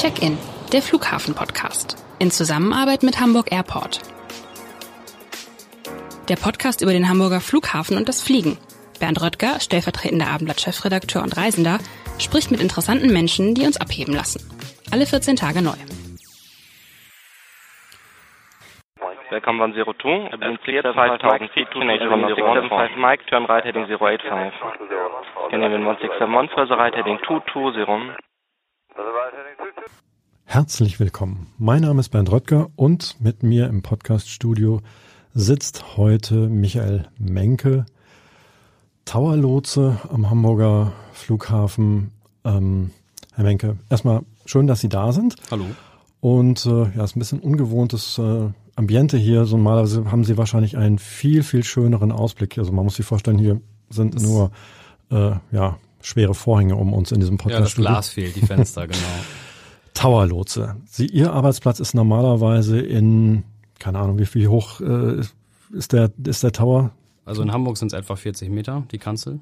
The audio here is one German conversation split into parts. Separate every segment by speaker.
Speaker 1: Check-in, der Flughafen-Podcast. In Zusammenarbeit mit Hamburg Airport. Der Podcast über den Hamburger Flughafen und das Fliegen. Bernd Röttger, stellvertretender Abendblatt-Chefredakteur und Reisender, spricht mit interessanten Menschen, die uns abheben lassen. Alle 14 Tage neu.
Speaker 2: Welcome 102, cleared 5000 feet, 275 Mike, turn right heading 085. Canadian 1671, further right heading 220.
Speaker 3: Herzlich willkommen. Mein Name ist Bernd Röttger und mit mir im Podcast-Studio sitzt heute Michael Menke, Towerlotse am Hamburger Flughafen. Ähm, Herr Menke, erstmal schön, dass Sie da sind.
Speaker 4: Hallo.
Speaker 3: Und äh, ja, ist ein bisschen ungewohntes äh, Ambiente hier. So normalerweise haben Sie wahrscheinlich einen viel, viel schöneren Ausblick. Also man muss sich vorstellen, hier sind das nur äh, ja, schwere Vorhänge um uns in diesem Podcast.
Speaker 4: Ja, das Glas fehlt, die Fenster, genau.
Speaker 3: Towerlotse. Sie, Ihr Arbeitsplatz ist normalerweise in, keine Ahnung, wie viel hoch äh, ist der, ist der Tower?
Speaker 4: Also in Hamburg sind es etwa 40 Meter, die Kanzel.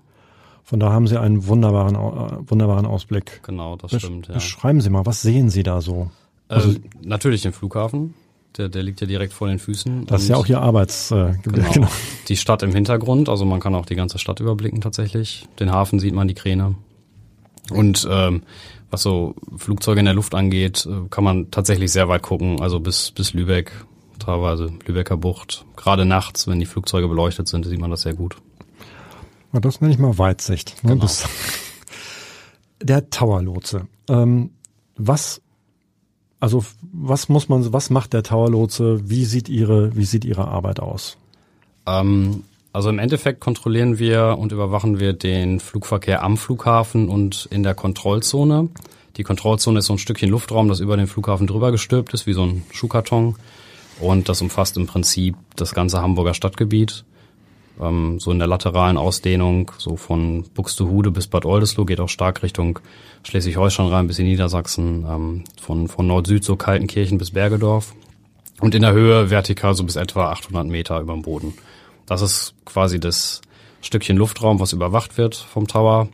Speaker 3: Von da haben Sie einen wunderbaren, äh, wunderbaren Ausblick.
Speaker 4: Genau, das
Speaker 3: Besch
Speaker 4: stimmt. Ja.
Speaker 3: Beschreiben Sie mal, was sehen Sie da so?
Speaker 4: Also, ähm, natürlich den Flughafen. Der, der liegt ja direkt vor den Füßen.
Speaker 3: Das ist ja auch Ihr Arbeitsgebiet. Äh,
Speaker 4: genau. genau. Die Stadt im Hintergrund, also man kann auch die ganze Stadt überblicken tatsächlich. Den Hafen sieht man, die Kräne. Und ähm, was so Flugzeuge in der Luft angeht, äh, kann man tatsächlich sehr weit gucken, also bis, bis Lübeck, teilweise Lübecker Bucht. Gerade nachts, wenn die Flugzeuge beleuchtet sind, sieht man das sehr gut.
Speaker 3: Das nenne ich mal Weitsicht. Ne?
Speaker 4: Genau.
Speaker 3: Der Towerlotse. Ähm, was, also was muss man, was macht der Towerlotse? Wie sieht ihre, wie sieht ihre Arbeit aus?
Speaker 4: Ähm, also im Endeffekt kontrollieren wir und überwachen wir den Flugverkehr am Flughafen und in der Kontrollzone. Die Kontrollzone ist so ein Stückchen Luftraum, das über den Flughafen drüber gestülpt ist, wie so ein Schuhkarton. Und das umfasst im Prinzip das ganze Hamburger Stadtgebiet. Ähm, so in der lateralen Ausdehnung, so von Buxtehude bis Bad Oldesloe, geht auch stark Richtung Schleswig-Holstein rein bis in Niedersachsen. Ähm, von, von Nord-Süd, so Kaltenkirchen bis Bergedorf. Und in der Höhe vertikal so bis etwa 800 Meter über dem Boden. Das ist quasi das Stückchen Luftraum, was überwacht wird vom Tower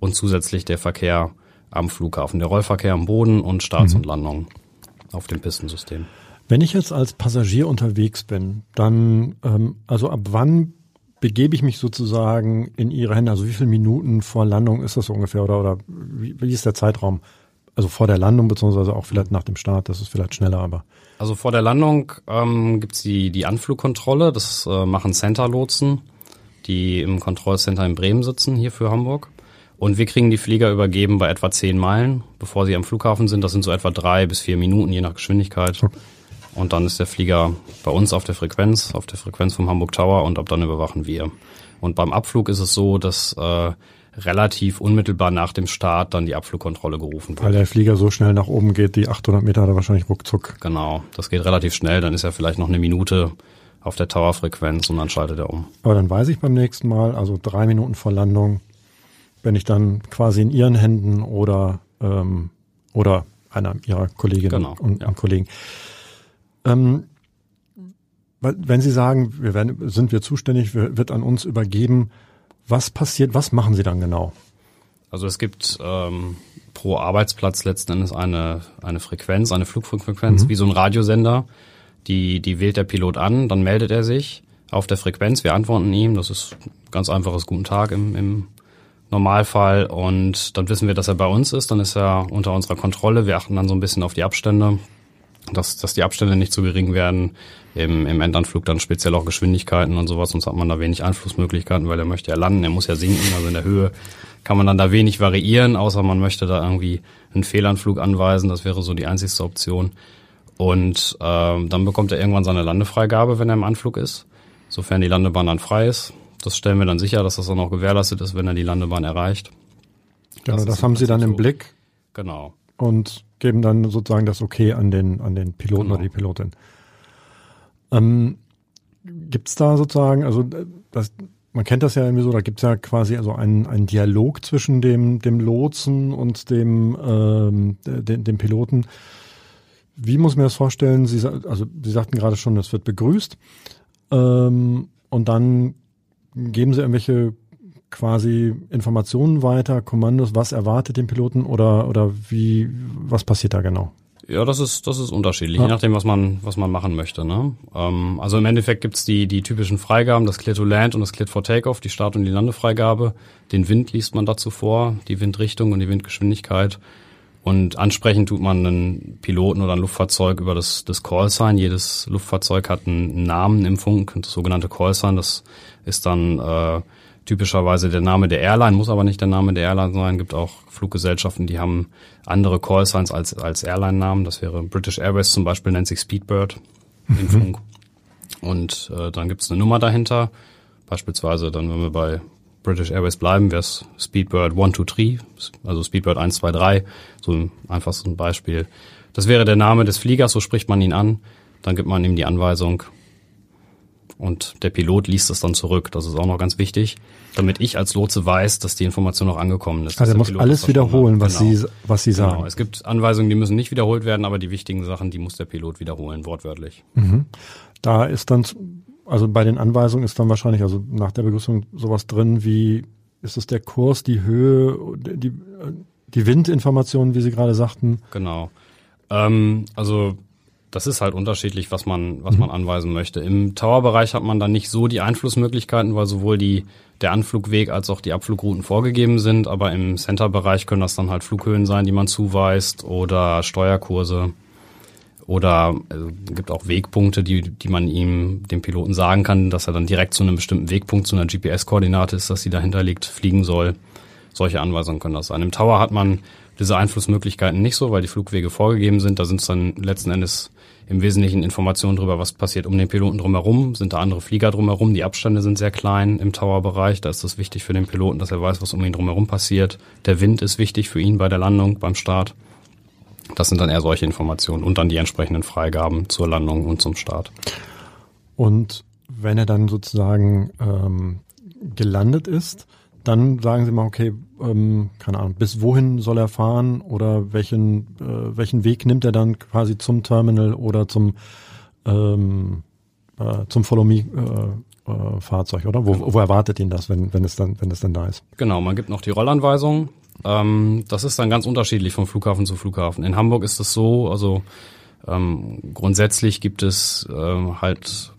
Speaker 4: und zusätzlich der Verkehr am Flughafen, der Rollverkehr am Boden und Starts mhm. und Landungen auf dem Pistensystem.
Speaker 3: Wenn ich jetzt als Passagier unterwegs bin, dann, ähm, also ab wann begebe ich mich sozusagen in Ihre Hände? Also wie viele Minuten vor Landung ist das so ungefähr oder, oder wie, wie ist der Zeitraum? Also vor der Landung beziehungsweise auch vielleicht nach dem Start, das ist vielleicht schneller, aber.
Speaker 4: Also vor der Landung ähm, gibt's die, die Anflugkontrolle, das äh, machen Center-Lotsen, die im Kontrollcenter in Bremen sitzen, hier für Hamburg. Und wir kriegen die Flieger übergeben bei etwa zehn Meilen, bevor sie am Flughafen sind. Das sind so etwa drei bis vier Minuten, je nach Geschwindigkeit. Und dann ist der Flieger bei uns auf der Frequenz, auf der Frequenz vom Hamburg Tower und ab dann überwachen wir. Und beim Abflug ist es so, dass äh, relativ unmittelbar nach dem Start dann die Abflugkontrolle gerufen wird.
Speaker 3: Weil der Flieger so schnell nach oben geht, die 800 Meter hat er wahrscheinlich ruckzuck.
Speaker 4: Genau, das geht relativ schnell, dann ist er vielleicht noch eine Minute auf der Towerfrequenz und dann schaltet er um.
Speaker 3: Aber dann weiß ich beim nächsten Mal, also drei Minuten vor Landung, bin ich dann quasi in Ihren Händen oder, ähm, oder einer Ihrer Kolleginnen
Speaker 4: Genau,
Speaker 3: und,
Speaker 4: ja.
Speaker 3: und Kollegen. Ähm, wenn Sie sagen, wir werden, sind wir zuständig, wir- wird an uns übergeben, was passiert, was machen Sie dann genau?
Speaker 4: Also es gibt ähm, pro Arbeitsplatz letzten Endes eine, eine Frequenz, eine Flugfunkfrequenz, wie so ein Radiosender. Die, die wählt der Pilot an, dann meldet er sich auf der Frequenz. Wir antworten ihm. Das ist ganz einfaches Guten Tag im, im Normalfall. Und dann wissen wir, dass er bei uns ist. Dann ist er unter unserer Kontrolle. Wir achten dann so ein bisschen auf die Abstände, dass, dass die Abstände nicht zu gering werden. Im, Im Endanflug dann speziell auch Geschwindigkeiten und sowas, sonst hat man da wenig Einflussmöglichkeiten, weil er möchte ja landen, er muss ja sinken, also in der Höhe kann man dann da wenig variieren, außer man möchte da irgendwie einen Fehlanflug anweisen, das wäre so die einzigste Option. Und ähm, dann bekommt er irgendwann seine Landefreigabe, wenn er im Anflug ist, sofern die Landebahn dann frei ist. Das stellen wir dann sicher, dass das dann auch gewährleistet ist, wenn er die Landebahn erreicht.
Speaker 3: Genau,
Speaker 4: Das
Speaker 3: das, haben Sie dann im. Blick
Speaker 4: Genau.
Speaker 3: und geben dann sozusagen das Okay an den, an den Piloten
Speaker 4: Genau.
Speaker 3: oder die Pilotin. Ähm, gibt's da sozusagen, also äh, das, man kennt das ja irgendwie so, da gibt's ja quasi also einen, einen Dialog zwischen dem, dem Lotsen und dem, ähm, dem, dem Piloten. Wie muss ich mir das vorstellen? Sie, also Sie sagten gerade schon, das wird begrüßt. Ähm, und dann geben Sie irgendwelche quasi Informationen weiter, Kommandos, was erwartet den Piloten oder, oder wie, was passiert da genau?
Speaker 4: Ja, das ist, das ist unterschiedlich, ja. je nachdem, was man, was man machen möchte. Ne? Ähm, also im Endeffekt gibt's die, die typischen Freigaben, das Clear to Land und das Clear for Takeoff, die Start- und die Landefreigabe. Den Wind liest man dazu vor, die Windrichtung und die Windgeschwindigkeit. Und ansprechen tut man einen Piloten oder ein Luftfahrzeug über das, das Callsign. Jedes Luftfahrzeug hat einen Namen im Funk, das sogenannte Callsign. Das ist dann äh, typischerweise der Name der Airline, muss aber nicht der Name der Airline sein. Gibt auch Fluggesellschaften, die haben andere Callsigns als, als Airline-Namen. Das wäre British Airways zum Beispiel, nennt sich Speedbird mhm. im Funk. Und äh, dann gibt es eine Nummer dahinter. Beispielsweise dann, wenn wir bei British Airways bleiben, wäre es Speedbird 123, also Speedbird 123, so ein Beispiel. Das wäre der Name des Fliegers, so spricht man ihn an. Dann gibt man ihm die Anweisung, und der Pilot liest es dann zurück. Das ist auch noch ganz wichtig, damit ich als Lotse weiß, dass die Information auch angekommen ist.
Speaker 3: Also er muss
Speaker 4: Pilot
Speaker 3: alles wiederholen, was
Speaker 4: genau.
Speaker 3: Sie, was Sie sagen.
Speaker 4: Genau. Es gibt Anweisungen, die müssen nicht wiederholt werden, aber die wichtigen Sachen, die muss der Pilot wiederholen, wortwörtlich.
Speaker 3: Mhm. Da ist dann, also bei den Anweisungen ist dann wahrscheinlich, also nach der Begrüßung sowas drin wie, ist es der Kurs, die Höhe, die, die Windinformationen, wie Sie gerade sagten?
Speaker 4: Genau. Ähm, also das ist halt unterschiedlich, was man, was man anweisen möchte. Im Towerbereich hat man dann nicht so die Einflussmöglichkeiten, weil sowohl die, der Anflugweg als auch die Abflugrouten vorgegeben sind, aber im Center-Bereich können das dann halt Flughöhen sein, die man zuweist oder Steuerkurse oder also, gibt auch Wegpunkte, die, die man ihm, dem Piloten sagen kann, dass er dann direkt zu einem bestimmten Wegpunkt, zu einer GPS-Koordinate ist, dass sie dahinter liegt, fliegen soll. Solche Anweisungen können das sein. Im Tower hat man diese Einflussmöglichkeiten nicht so, weil die Flugwege vorgegeben sind. Da sind es dann letzten Endes im Wesentlichen Informationen darüber, was passiert um den Piloten drumherum. Sind da andere Flieger drumherum? Die Abstände sind sehr klein im Tower-Bereich. Da ist es wichtig für den Piloten, dass er weiß, was um ihn drumherum passiert. Der Wind ist wichtig für ihn bei der Landung, beim Start. Das sind dann eher solche Informationen und dann die entsprechenden Freigaben zur Landung und zum Start.
Speaker 3: Und wenn er dann sozusagen ähm, gelandet ist, dann sagen Sie mal, okay, ähm, keine Ahnung, bis wohin soll er fahren oder welchen, äh, welchen Weg nimmt er dann quasi zum Terminal oder zum, ähm, äh, zum Follow Me äh, äh, Fahrzeug, oder? Wo, wo erwartet ihn das, wenn, wenn es dann, wenn es dann da ist?
Speaker 4: Genau, man gibt noch die Rollanweisung. Ähm, das ist dann ganz unterschiedlich vom Flughafen zu Flughafen. In Hamburg ist es so, also ähm, grundsätzlich gibt es ähm, halt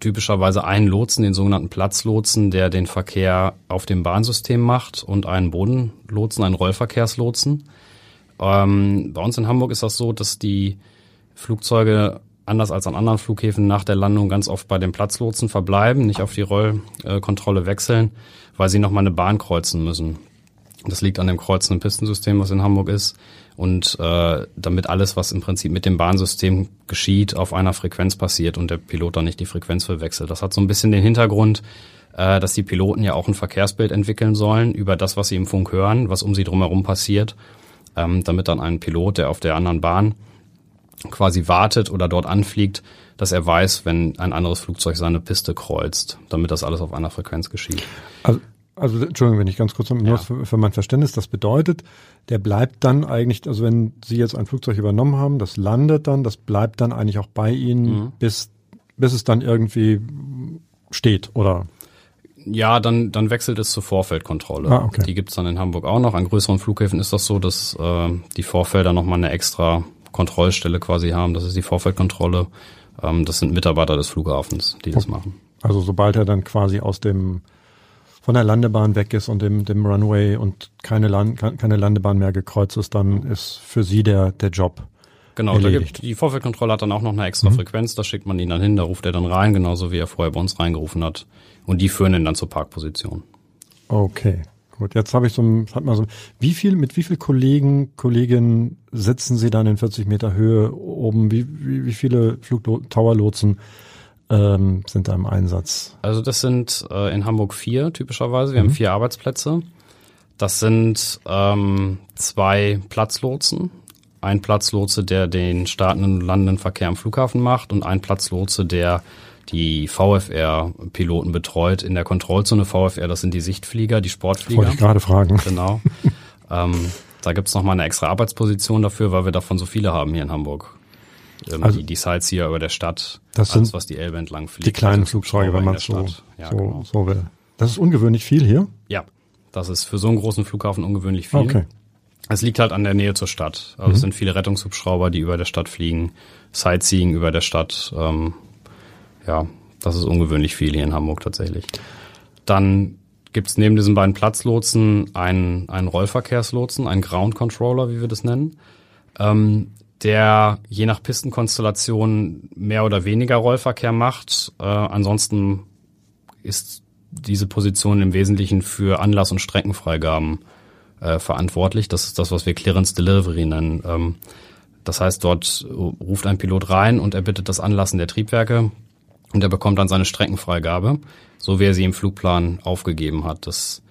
Speaker 4: typischerweise einen Lotsen, den sogenannten Platzlotsen, der den Verkehr auf dem Bahnsystem macht und einen Bodenlotsen, einen Rollverkehrslotsen. Ähm, bei uns in Hamburg ist das so, dass die Flugzeuge anders als an anderen Flughäfen nach der Landung ganz oft bei den Platzlotsen verbleiben, nicht auf die Rollkontrolle wechseln, weil sie nochmal eine Bahn kreuzen müssen. Das liegt an dem kreuzenden Pistensystem, was in Hamburg ist und äh, damit alles, was im Prinzip mit dem Bahnsystem geschieht, auf einer Frequenz passiert und der Pilot dann nicht die Frequenz verwechselt. Das hat so ein bisschen den Hintergrund, äh, dass die Piloten ja auch ein Verkehrsbild entwickeln sollen über das, was sie im Funk hören, was um sie drumherum passiert, ähm, damit dann ein Pilot, der auf der anderen Bahn quasi wartet oder dort anfliegt, dass er weiß, wenn ein anderes Flugzeug seine Piste kreuzt, damit das alles auf einer Frequenz geschieht.
Speaker 3: Also also Entschuldigung, wenn ich ganz kurz nur ja. für, für, mein Verständnis, das bedeutet, der bleibt dann eigentlich, also wenn Sie jetzt ein Flugzeug übernommen haben, das landet dann, das bleibt dann eigentlich auch bei Ihnen, mhm. bis, bis es dann irgendwie steht, oder?
Speaker 4: Ja, dann, dann wechselt es zur Vorfeldkontrolle.
Speaker 3: Ah, okay.
Speaker 4: Die gibt's dann in Hamburg auch noch. An größeren Flughäfen ist das so, dass äh, die Vorfelder nochmal eine extra Kontrollstelle quasi haben. Das ist die Vorfeldkontrolle. Ähm, das sind Mitarbeiter des Flughafens, die das machen.
Speaker 3: Also sobald er dann quasi aus dem von der Landebahn weg ist und dem, dem Runway und keine, Land, keine Landebahn mehr gekreuzt ist, dann ist für sie der, der Job.
Speaker 4: Genau, erledigt. da gibt, die Vorfeldkontrolle hat dann auch noch eine extra mhm. Frequenz, da schickt man ihn dann hin, da ruft er dann rein, genauso wie er vorher bei uns reingerufen hat. Und die führen ihn dann zur Parkposition.
Speaker 3: Okay. Gut, jetzt habe ich so ein, hat mal so, wie viel, mit wie viel Kollegen, Kolleginnen sitzen Sie dann in 40 Meter Höhe oben? Wie, wie, wie viele Flugtower-Lotsen ähm, sind da im Einsatz?
Speaker 4: Also das sind äh, in Hamburg vier typischerweise. Wir mhm. haben vier Arbeitsplätze. Das sind ähm, zwei Platzlotsen. Ein Platzlotse, der den startenden und landenden Verkehr am Flughafen macht und ein Platzlotse, der die VFR-Piloten betreut in der Kontrollzone. VFR, das sind die Sichtflieger, die Sportflieger.
Speaker 3: Wollte ich gerade fragen.
Speaker 4: Genau. ähm, da gibt's noch mal eine extra Arbeitsposition dafür, weil wir davon so viele haben hier in Hamburg ähm, also, die, die Sightseer über der Stadt,
Speaker 3: das sind
Speaker 4: was die Elbe entlang fliegt.
Speaker 3: Die kleinen also Flugzeuge, wenn man so, ja, so, genau. so will. Das ist ungewöhnlich viel hier?
Speaker 4: Ja, das ist für so einen großen Flughafen ungewöhnlich viel.
Speaker 3: Okay.
Speaker 4: Es liegt halt an der Nähe zur Stadt. Also es sind viele Rettungshubschrauber, die über der Stadt fliegen, Sightseeing über der Stadt. Ähm, ja, das ist ungewöhnlich viel hier in Hamburg tatsächlich. Dann gibt's neben diesen beiden Platzlotsen einen, einen Rollverkehrslotsen, einen Ground Controller, wie wir das nennen, ähm, der je nach Pistenkonstellation mehr oder weniger Rollverkehr macht. Äh, ansonsten ist diese Position im Wesentlichen für Anlass- und Streckenfreigaben äh, verantwortlich. Das ist das, was wir Clearance Delivery nennen. Ähm, das heißt, dort ruft ein Pilot rein und er bittet das Anlassen der Triebwerke und er bekommt dann seine Streckenfreigabe, so wie er sie im Flugplan aufgegeben hat. Das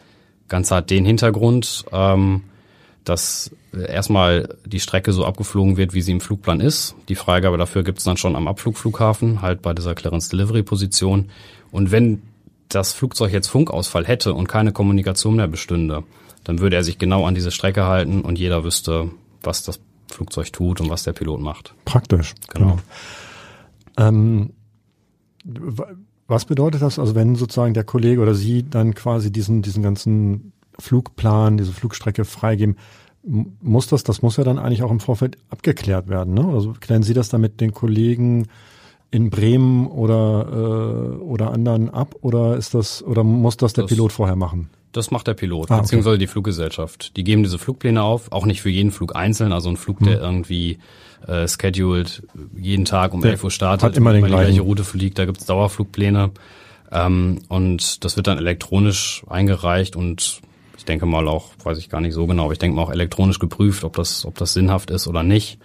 Speaker 4: Ganze hat den Hintergrund, ähm, dass erstmal die Strecke so abgeflogen wird, wie sie im Flugplan ist. Die Freigabe dafür gibt es dann schon am Abflugflughafen, halt bei dieser Clearance Delivery Position. Und wenn das Flugzeug jetzt Funkausfall hätte und keine Kommunikation mehr bestünde, dann würde er sich genau an diese Strecke halten und jeder wüsste, was das Flugzeug tut und was der Pilot macht.
Speaker 3: Praktisch.
Speaker 4: Genau.
Speaker 3: genau. Ähm, was bedeutet das, also wenn sozusagen der Kollege oder Sie dann quasi diesen, diesen ganzen Flugplan, diese Flugstrecke freigeben, muss das, das muss ja dann eigentlich auch im Vorfeld abgeklärt werden, ne? Also klären Sie das dann mit den Kollegen in Bremen oder, äh, oder anderen ab oder ist das, oder muss das der
Speaker 4: Das-
Speaker 3: Pilot vorher machen?
Speaker 4: Das macht der Pilot,
Speaker 3: Ah, okay.
Speaker 4: beziehungsweise die Fluggesellschaft. Die geben diese Flugpläne auf, auch nicht für jeden Flug einzeln, also ein Flug, der irgendwie äh, scheduled jeden Tag um
Speaker 3: Der
Speaker 4: 11 Uhr startet,
Speaker 3: hat immer den
Speaker 4: die gleiche
Speaker 3: gleichen.
Speaker 4: Route fliegt, da gibt's Dauerflugpläne. Ähm, und das wird dann elektronisch eingereicht und ich denke mal auch, weiß ich gar nicht so genau, aber ich denke mal auch elektronisch geprüft, ob das, ob das sinnhaft ist oder nicht.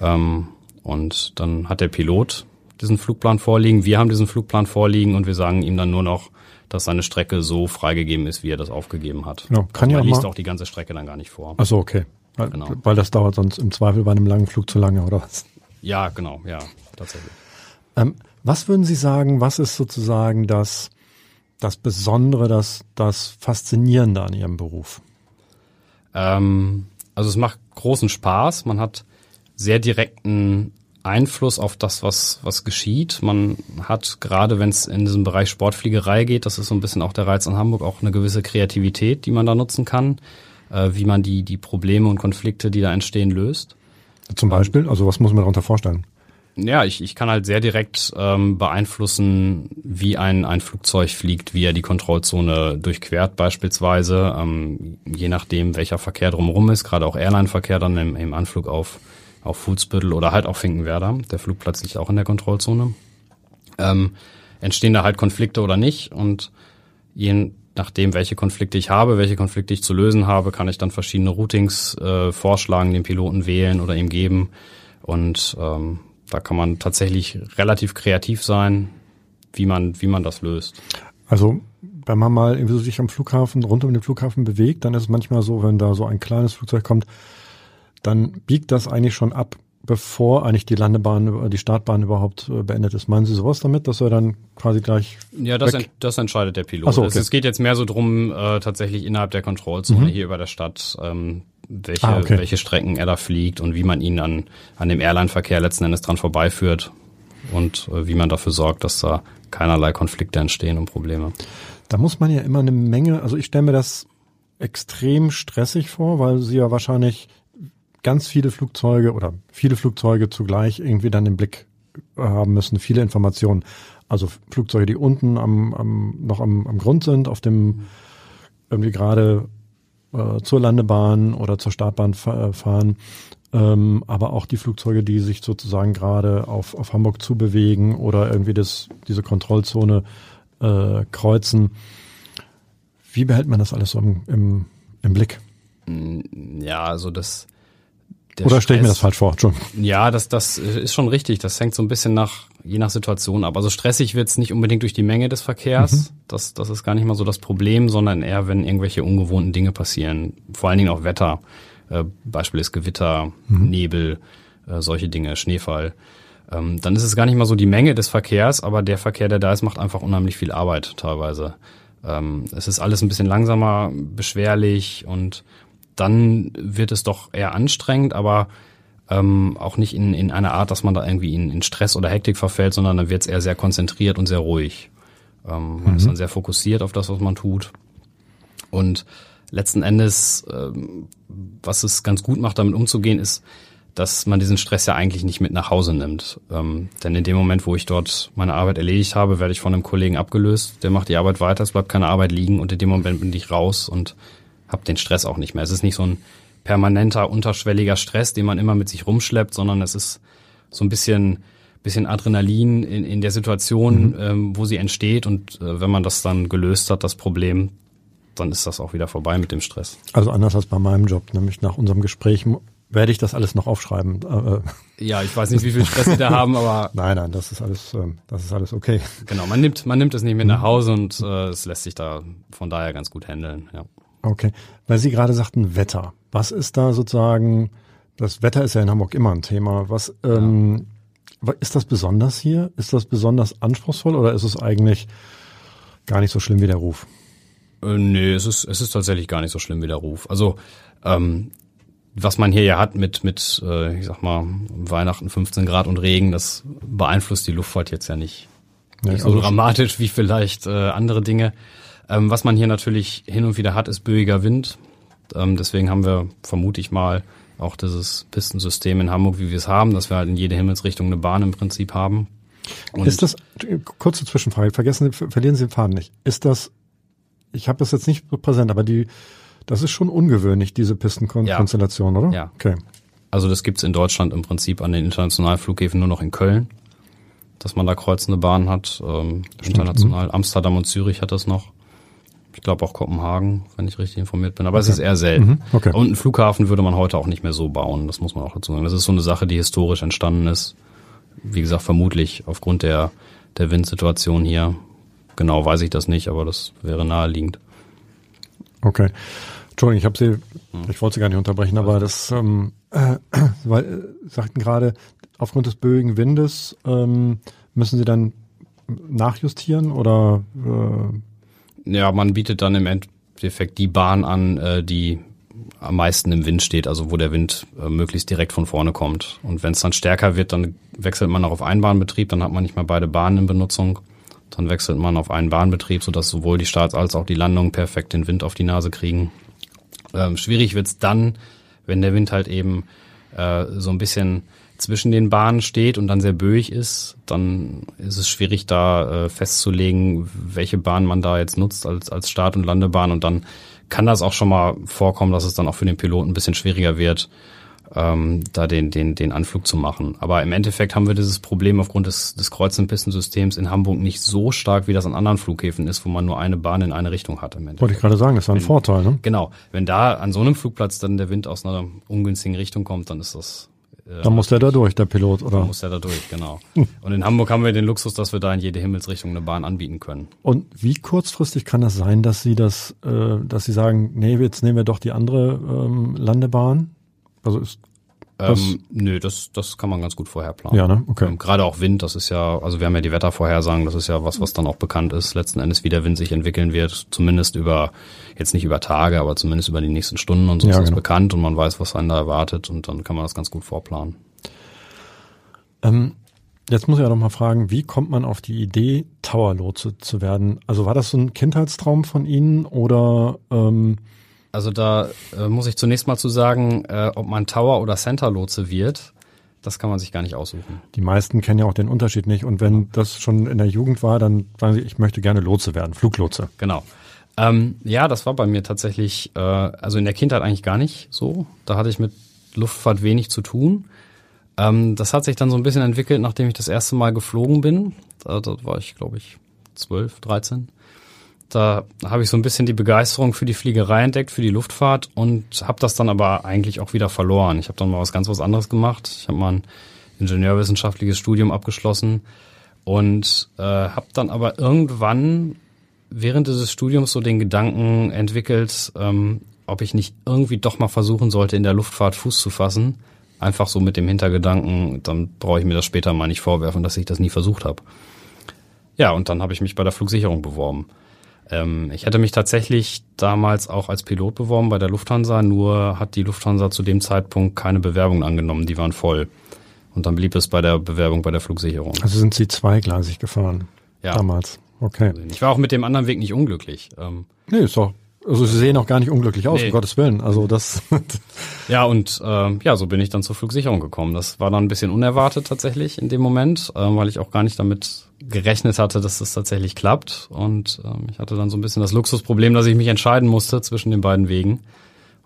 Speaker 4: Ähm, und dann hat der Pilot diesen Flugplan vorliegen, wir haben diesen Flugplan vorliegen und wir sagen ihm dann nur noch, dass seine Strecke so freigegeben ist, wie er das aufgegeben hat.
Speaker 3: Genau, kann
Speaker 4: also
Speaker 3: ja
Speaker 4: liest auch die ganze Strecke dann gar nicht vor.
Speaker 3: Ach so, okay. Weil,
Speaker 4: Genau.
Speaker 3: weil das dauert sonst im Zweifel bei einem langen Flug zu lange, oder was?
Speaker 4: Ja, genau, ja, tatsächlich.
Speaker 3: Ähm, was würden Sie sagen, was ist sozusagen das, das Besondere, das, das Faszinierende an Ihrem Beruf?
Speaker 4: Ähm, also es macht großen Spaß. Man hat sehr direkten Einfluss auf das, was, was geschieht. Man hat, gerade wenn es in diesem Bereich Sportfliegerei geht, das ist so ein bisschen auch der Reiz an Hamburg, auch eine gewisse Kreativität, die man da nutzen kann, äh, wie man die, die Probleme und Konflikte, die da entstehen, löst.
Speaker 3: Zum Beispiel, also was muss man darunter vorstellen?
Speaker 4: Ja, ich, ich kann halt sehr direkt ähm, beeinflussen, wie ein, ein Flugzeug fliegt, wie er die Kontrollzone durchquert beispielsweise, ähm, je nachdem, welcher Verkehr drumherum ist, gerade auch Airline-Verkehr dann im, im Anflug auf, auf Fuhlsbüttel oder halt auch Finkenwerder. Der Flugplatz liegt auch in der Kontrollzone. Ähm, entstehen da halt Konflikte oder nicht und je nachdem, welche Konflikte ich habe, welche Konflikte ich zu lösen habe, kann ich dann verschiedene Routings äh, vorschlagen, den Piloten wählen oder ihm geben. Und ähm, da kann man tatsächlich relativ kreativ sein, wie man, wie man das löst.
Speaker 3: Also, wenn man mal irgendwie so sich am Flughafen, rund um den Flughafen bewegt, dann ist es manchmal so, wenn da so ein kleines Flugzeug kommt, dann biegt das eigentlich schon ab, bevor eigentlich die Landebahn, die Startbahn überhaupt äh, beendet ist. Meinen Sie sowas damit, dass er dann quasi gleich
Speaker 4: Ja, das, ent, das entscheidet der Pilot.
Speaker 3: So,
Speaker 4: es,
Speaker 3: okay.
Speaker 4: es geht jetzt mehr so drum, äh, tatsächlich innerhalb der Kontrollzone hier über der Stadt, ähm, welche,
Speaker 3: Ah, okay.
Speaker 4: welche Strecken er da fliegt und wie man ihn an, an dem Airline-Verkehr letzten Endes dran vorbeiführt und äh, wie man dafür sorgt, dass da keinerlei Konflikte entstehen und Probleme.
Speaker 3: Da muss man ja immer eine Menge, also ich stelle mir das extrem stressig vor, weil sie ja wahrscheinlich ganz viele Flugzeuge oder viele Flugzeuge zugleich irgendwie dann im Blick äh, haben müssen, viele Informationen. Also Flugzeuge, die unten am, am noch am, am Grund sind, auf dem irgendwie gerade äh, zur Landebahn oder zur Startbahn äh, fahren, ähm, aber auch die Flugzeuge, die sich sozusagen gerade auf, auf Hamburg zubewegen oder irgendwie das, diese Kontrollzone äh, kreuzen. Wie behält man das alles so im, im, im Blick?
Speaker 4: Ja, also das. Der
Speaker 3: Oder stelle ich mir das falsch vor?
Speaker 4: Ja, das, das ist schon richtig. Das hängt so ein bisschen nach, je nach Situation ab. Also stressig wird's nicht unbedingt durch die Menge des Verkehrs. Das, das ist gar nicht mal so das Problem, sondern eher, wenn irgendwelche ungewohnten Dinge passieren. Vor allen Dingen auch Wetter. Äh, Beispiel ist Gewitter, Nebel, äh, solche Dinge, Schneefall. Ähm, dann ist es gar nicht mal so die Menge des Verkehrs, aber der Verkehr, der da ist, macht einfach unheimlich viel Arbeit teilweise. Ähm, es ist alles ein bisschen langsamer, beschwerlich und dann wird es doch eher anstrengend, aber ähm, auch nicht in, in einer Art, dass man da irgendwie in, in Stress oder Hektik verfällt, sondern dann wird es eher sehr konzentriert und sehr ruhig. Ähm, man mhm. ist dann sehr fokussiert auf das, was man tut. Und letzten Endes, ähm, was es ganz gut macht, damit umzugehen, ist, dass man diesen Stress ja eigentlich nicht mit nach Hause nimmt. Ähm, denn in dem Moment, wo ich dort meine Arbeit erledigt habe, werde ich von einem Kollegen abgelöst, der macht die Arbeit weiter, es bleibt keine Arbeit liegen und in dem Moment bin ich raus und habe den Stress auch nicht mehr. Es ist nicht so ein permanenter, unterschwelliger Stress, den man immer mit sich rumschleppt, sondern es ist so ein bisschen bisschen Adrenalin in, in der Situation, mhm. ähm, wo sie entsteht und äh, wenn man das dann gelöst hat, das Problem, dann ist das auch wieder vorbei mit dem Stress.
Speaker 3: Also anders als bei meinem Job, nämlich nach unserem Gespräch werde ich das alles noch aufschreiben.
Speaker 4: Äh, äh. ja, ich weiß nicht, wie viel Stress Sie da haben, aber
Speaker 3: nein, nein, das ist alles, ähm, das ist alles okay.
Speaker 4: Genau, man nimmt, man nimmt es nicht mit nach Hause und äh, es lässt sich da von daher ganz gut handeln. Ja.
Speaker 3: Okay, weil Sie gerade sagten Wetter. Was ist da sozusagen? Das Wetter ist ja in Hamburg immer ein Thema. Was ähm, ja. ist das besonders hier? Ist das besonders anspruchsvoll oder ist es eigentlich gar nicht so schlimm wie der Ruf?
Speaker 4: Äh, nee, es ist, es ist tatsächlich gar nicht so schlimm wie der Ruf. Also ähm, was man hier ja hat mit, mit äh, ich sag mal, Weihnachten 15 Grad und Regen, das beeinflusst die Luftfahrt jetzt ja nicht, nicht so also dramatisch wie vielleicht äh, andere Dinge. Ähm, was man hier natürlich hin und wieder hat, ist böiger Wind. Ähm, deswegen haben wir, vermute ich mal, auch dieses Pistensystem in Hamburg, wie wir es haben, dass wir halt in jede Himmelsrichtung eine Bahn im Prinzip haben.
Speaker 3: Und ist das, kurze Zwischenfrage, vergessen, verlieren Sie den Faden nicht. Ist das, ich habe das jetzt nicht präsent, aber die das ist schon ungewöhnlich, diese Pistenkonstellation, ja. oder?
Speaker 4: Ja. Okay. Also das gibt's in Deutschland im Prinzip an den internationalen Flughäfen nur noch in Köln, dass man da kreuzende Bahnen hat. Ähm, international. Amsterdam und Zürich hat das noch. Ich glaube auch Kopenhagen, wenn ich richtig informiert bin. Aber okay. es ist eher selten. Mhm. Okay. Und einen Flughafen würde man heute auch nicht mehr so bauen. Das muss man auch dazu sagen. Das ist so eine Sache, die historisch entstanden ist. Wie gesagt, vermutlich aufgrund der, der Windsituation hier. Genau weiß ich das nicht, aber das wäre naheliegend.
Speaker 3: Okay. Entschuldigung, ich habe Sie, ich wollte Sie gar nicht unterbrechen, aber das, ähm, äh, weil äh, sagten gerade, aufgrund des böigen Windes ähm, müssen Sie dann nachjustieren oder?
Speaker 4: Äh ja, man bietet dann im Endeffekt die Bahn an, äh, die am meisten im Wind steht, also wo der Wind äh, möglichst direkt von vorne kommt. Und wenn es dann stärker wird, dann wechselt man auch auf Einbahnbetrieb, dann hat man nicht mehr beide Bahnen in Benutzung. Dann wechselt man auf einen Bahnbetrieb, sodass sowohl die Starts als auch die Landung perfekt den Wind auf die Nase kriegen. Ähm, schwierig wird's dann, wenn der Wind halt eben äh, so ein bisschen zwischen den Bahnen steht und dann sehr böig ist, dann ist es schwierig da äh, festzulegen, welche Bahn man da jetzt nutzt als, als Start- und Landebahn und dann kann das auch schon mal vorkommen, dass es dann auch für den Piloten ein bisschen schwieriger wird, ähm, da den, den, den Anflug zu machen. Aber im Endeffekt haben wir dieses Problem aufgrund des, des Kreuz- und Pistensystems in Hamburg nicht so stark, wie das an anderen Flughäfen ist, wo man nur eine Bahn in eine Richtung hat. Im
Speaker 3: Endeffekt. Wollte ich gerade sagen, das ist ein wenn, Vorteil. Ne?
Speaker 4: Genau. Wenn da an so einem Flugplatz dann der Wind aus einer ungünstigen Richtung kommt, dann ist das
Speaker 3: äh, dann muss der da durch, der Pilot, oder?
Speaker 4: Dann muss der da durch, genau. Und in Hamburg haben wir den Luxus, dass wir da in jede Himmelsrichtung eine Bahn anbieten können.
Speaker 3: Und wie kurzfristig kann das sein, dass Sie das, äh, dass Sie sagen, nee, jetzt nehmen wir doch die andere ähm, Landebahn? Also ist
Speaker 4: ähm, nö, das, das kann man ganz gut vorher planen.
Speaker 3: Ja, ne? Okay.
Speaker 4: Ähm, Gerade auch Wind, das ist ja, also wir haben ja die Wettervorhersagen, das ist ja was, was dann auch bekannt ist, letzten Endes, wie der Wind sich entwickeln wird, zumindest über, jetzt nicht über Tage, aber zumindest über die nächsten Stunden und so ja, ist das genau. bekannt und man weiß, was einen da erwartet und dann kann man das ganz gut vorplanen.
Speaker 3: Ähm, jetzt muss ich ja noch mal fragen, wie kommt man auf die Idee, Towerlotse zu werden? Also war das so ein Kindheitstraum von Ihnen oder ähm,
Speaker 4: also da äh, muss ich zunächst mal zu sagen, äh, ob man Tower oder Center Lotse wird, das kann man sich gar nicht aussuchen.
Speaker 3: Die meisten kennen ja auch den Unterschied nicht. Und wenn genau. das schon in der Jugend war, dann sagen sie, ich möchte gerne Lotse werden, Fluglotse.
Speaker 4: Genau. Ähm, ja, das war bei mir tatsächlich, äh, also in der Kindheit eigentlich gar nicht so. Da hatte ich mit Luftfahrt wenig zu tun. Ähm, das hat sich dann so ein bisschen entwickelt, nachdem ich das erste Mal geflogen bin. Da, da war ich, glaube ich, zwölf, dreizehn. Da habe ich so ein bisschen die Begeisterung für die Fliegerei entdeckt, für die Luftfahrt und habe das dann aber eigentlich auch wieder verloren. Ich habe dann mal was ganz was anderes gemacht. Ich habe mal ein ingenieurwissenschaftliches Studium abgeschlossen und äh, habe dann aber irgendwann während dieses Studiums so den Gedanken entwickelt, ähm, ob ich nicht irgendwie doch mal versuchen sollte, in der Luftfahrt Fuß zu fassen. Einfach so mit dem Hintergedanken, dann brauche ich mir das später mal nicht vorwerfen, dass ich das nie versucht habe. Ja, und dann habe ich mich bei der Flugsicherung beworben. Ähm, ich hätte mich tatsächlich damals auch als Pilot beworben bei der Lufthansa, nur hat die Lufthansa zu dem Zeitpunkt keine Bewerbungen angenommen, die waren voll. Und dann blieb es bei der Bewerbung bei der Flugsicherung.
Speaker 3: Also sind Sie zweigleisig gefahren
Speaker 4: ja.
Speaker 3: damals? Okay.
Speaker 4: Ich war auch mit dem anderen Weg nicht unglücklich. Ähm,
Speaker 3: nee, ist doch also sie sehen auch gar nicht unglücklich aus, nee. um Gottes Willen. Also das.
Speaker 4: ja, und äh, ja, so bin ich dann zur Flugsicherung gekommen. Das war dann ein bisschen unerwartet tatsächlich in dem Moment, äh, weil ich auch gar nicht damit gerechnet hatte, dass das tatsächlich klappt. Und äh, ich hatte dann so ein bisschen das Luxusproblem, dass ich mich entscheiden musste zwischen den beiden Wegen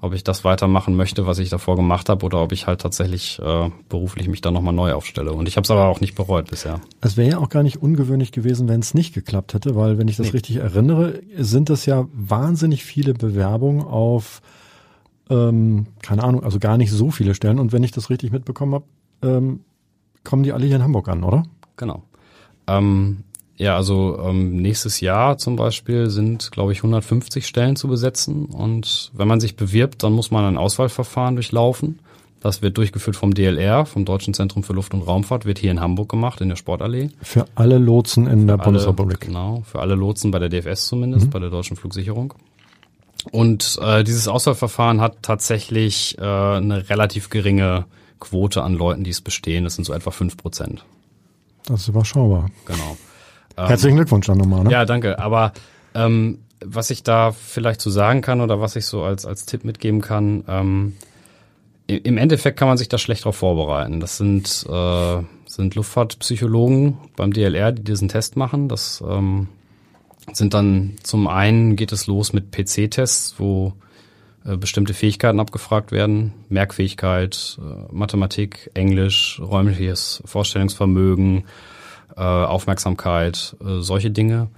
Speaker 4: ob ich das weitermachen möchte, was ich davor gemacht habe, oder ob ich halt tatsächlich äh, beruflich mich da nochmal neu aufstelle. Und ich habe es aber auch nicht bereut bisher.
Speaker 3: Es wäre ja auch gar nicht ungewöhnlich gewesen, wenn es nicht geklappt hätte, weil wenn ich das nee. richtig erinnere, sind das ja wahnsinnig viele Bewerbungen auf, ähm, keine Ahnung, also gar nicht so viele Stellen. Und wenn ich das richtig mitbekommen habe, ähm, kommen die alle hier in Hamburg an, oder?
Speaker 4: Genau. Ähm, ja, also ähm, nächstes Jahr zum Beispiel sind, glaube ich, 150 Stellen zu besetzen. Und wenn man sich bewirbt, dann muss man ein Auswahlverfahren durchlaufen. Das wird durchgeführt vom DLR, vom Deutschen Zentrum für Luft- und Raumfahrt, wird hier in Hamburg gemacht, in der Sportallee.
Speaker 3: Für alle Lotsen in der Bundesrepublik.
Speaker 4: Genau, für alle Lotsen bei der DFS zumindest, mhm. bei der Deutschen Flugsicherung. Und äh, dieses Auswahlverfahren hat tatsächlich äh, eine relativ geringe Quote an Leuten, die es bestehen. Das sind so etwa fünf Prozent.
Speaker 3: Das ist überschaubar.
Speaker 4: Genau.
Speaker 3: Ähm, Herzlichen Glückwunsch dann nochmal. Ne?
Speaker 4: Ja, danke. Aber ähm, was ich da vielleicht zu so sagen kann oder was ich so als, als Tipp mitgeben kann, ähm, im Endeffekt kann man sich da schlecht darauf vorbereiten. Das sind, äh, sind Luftfahrtpsychologen beim DLR, die diesen Test machen. Das ähm, sind dann zum einen geht es los mit PC-Tests, wo äh, bestimmte Fähigkeiten abgefragt werden. Merkfähigkeit, äh, Mathematik, Englisch, räumliches Vorstellungsvermögen, Aufmerksamkeit, äh, solche Dinge.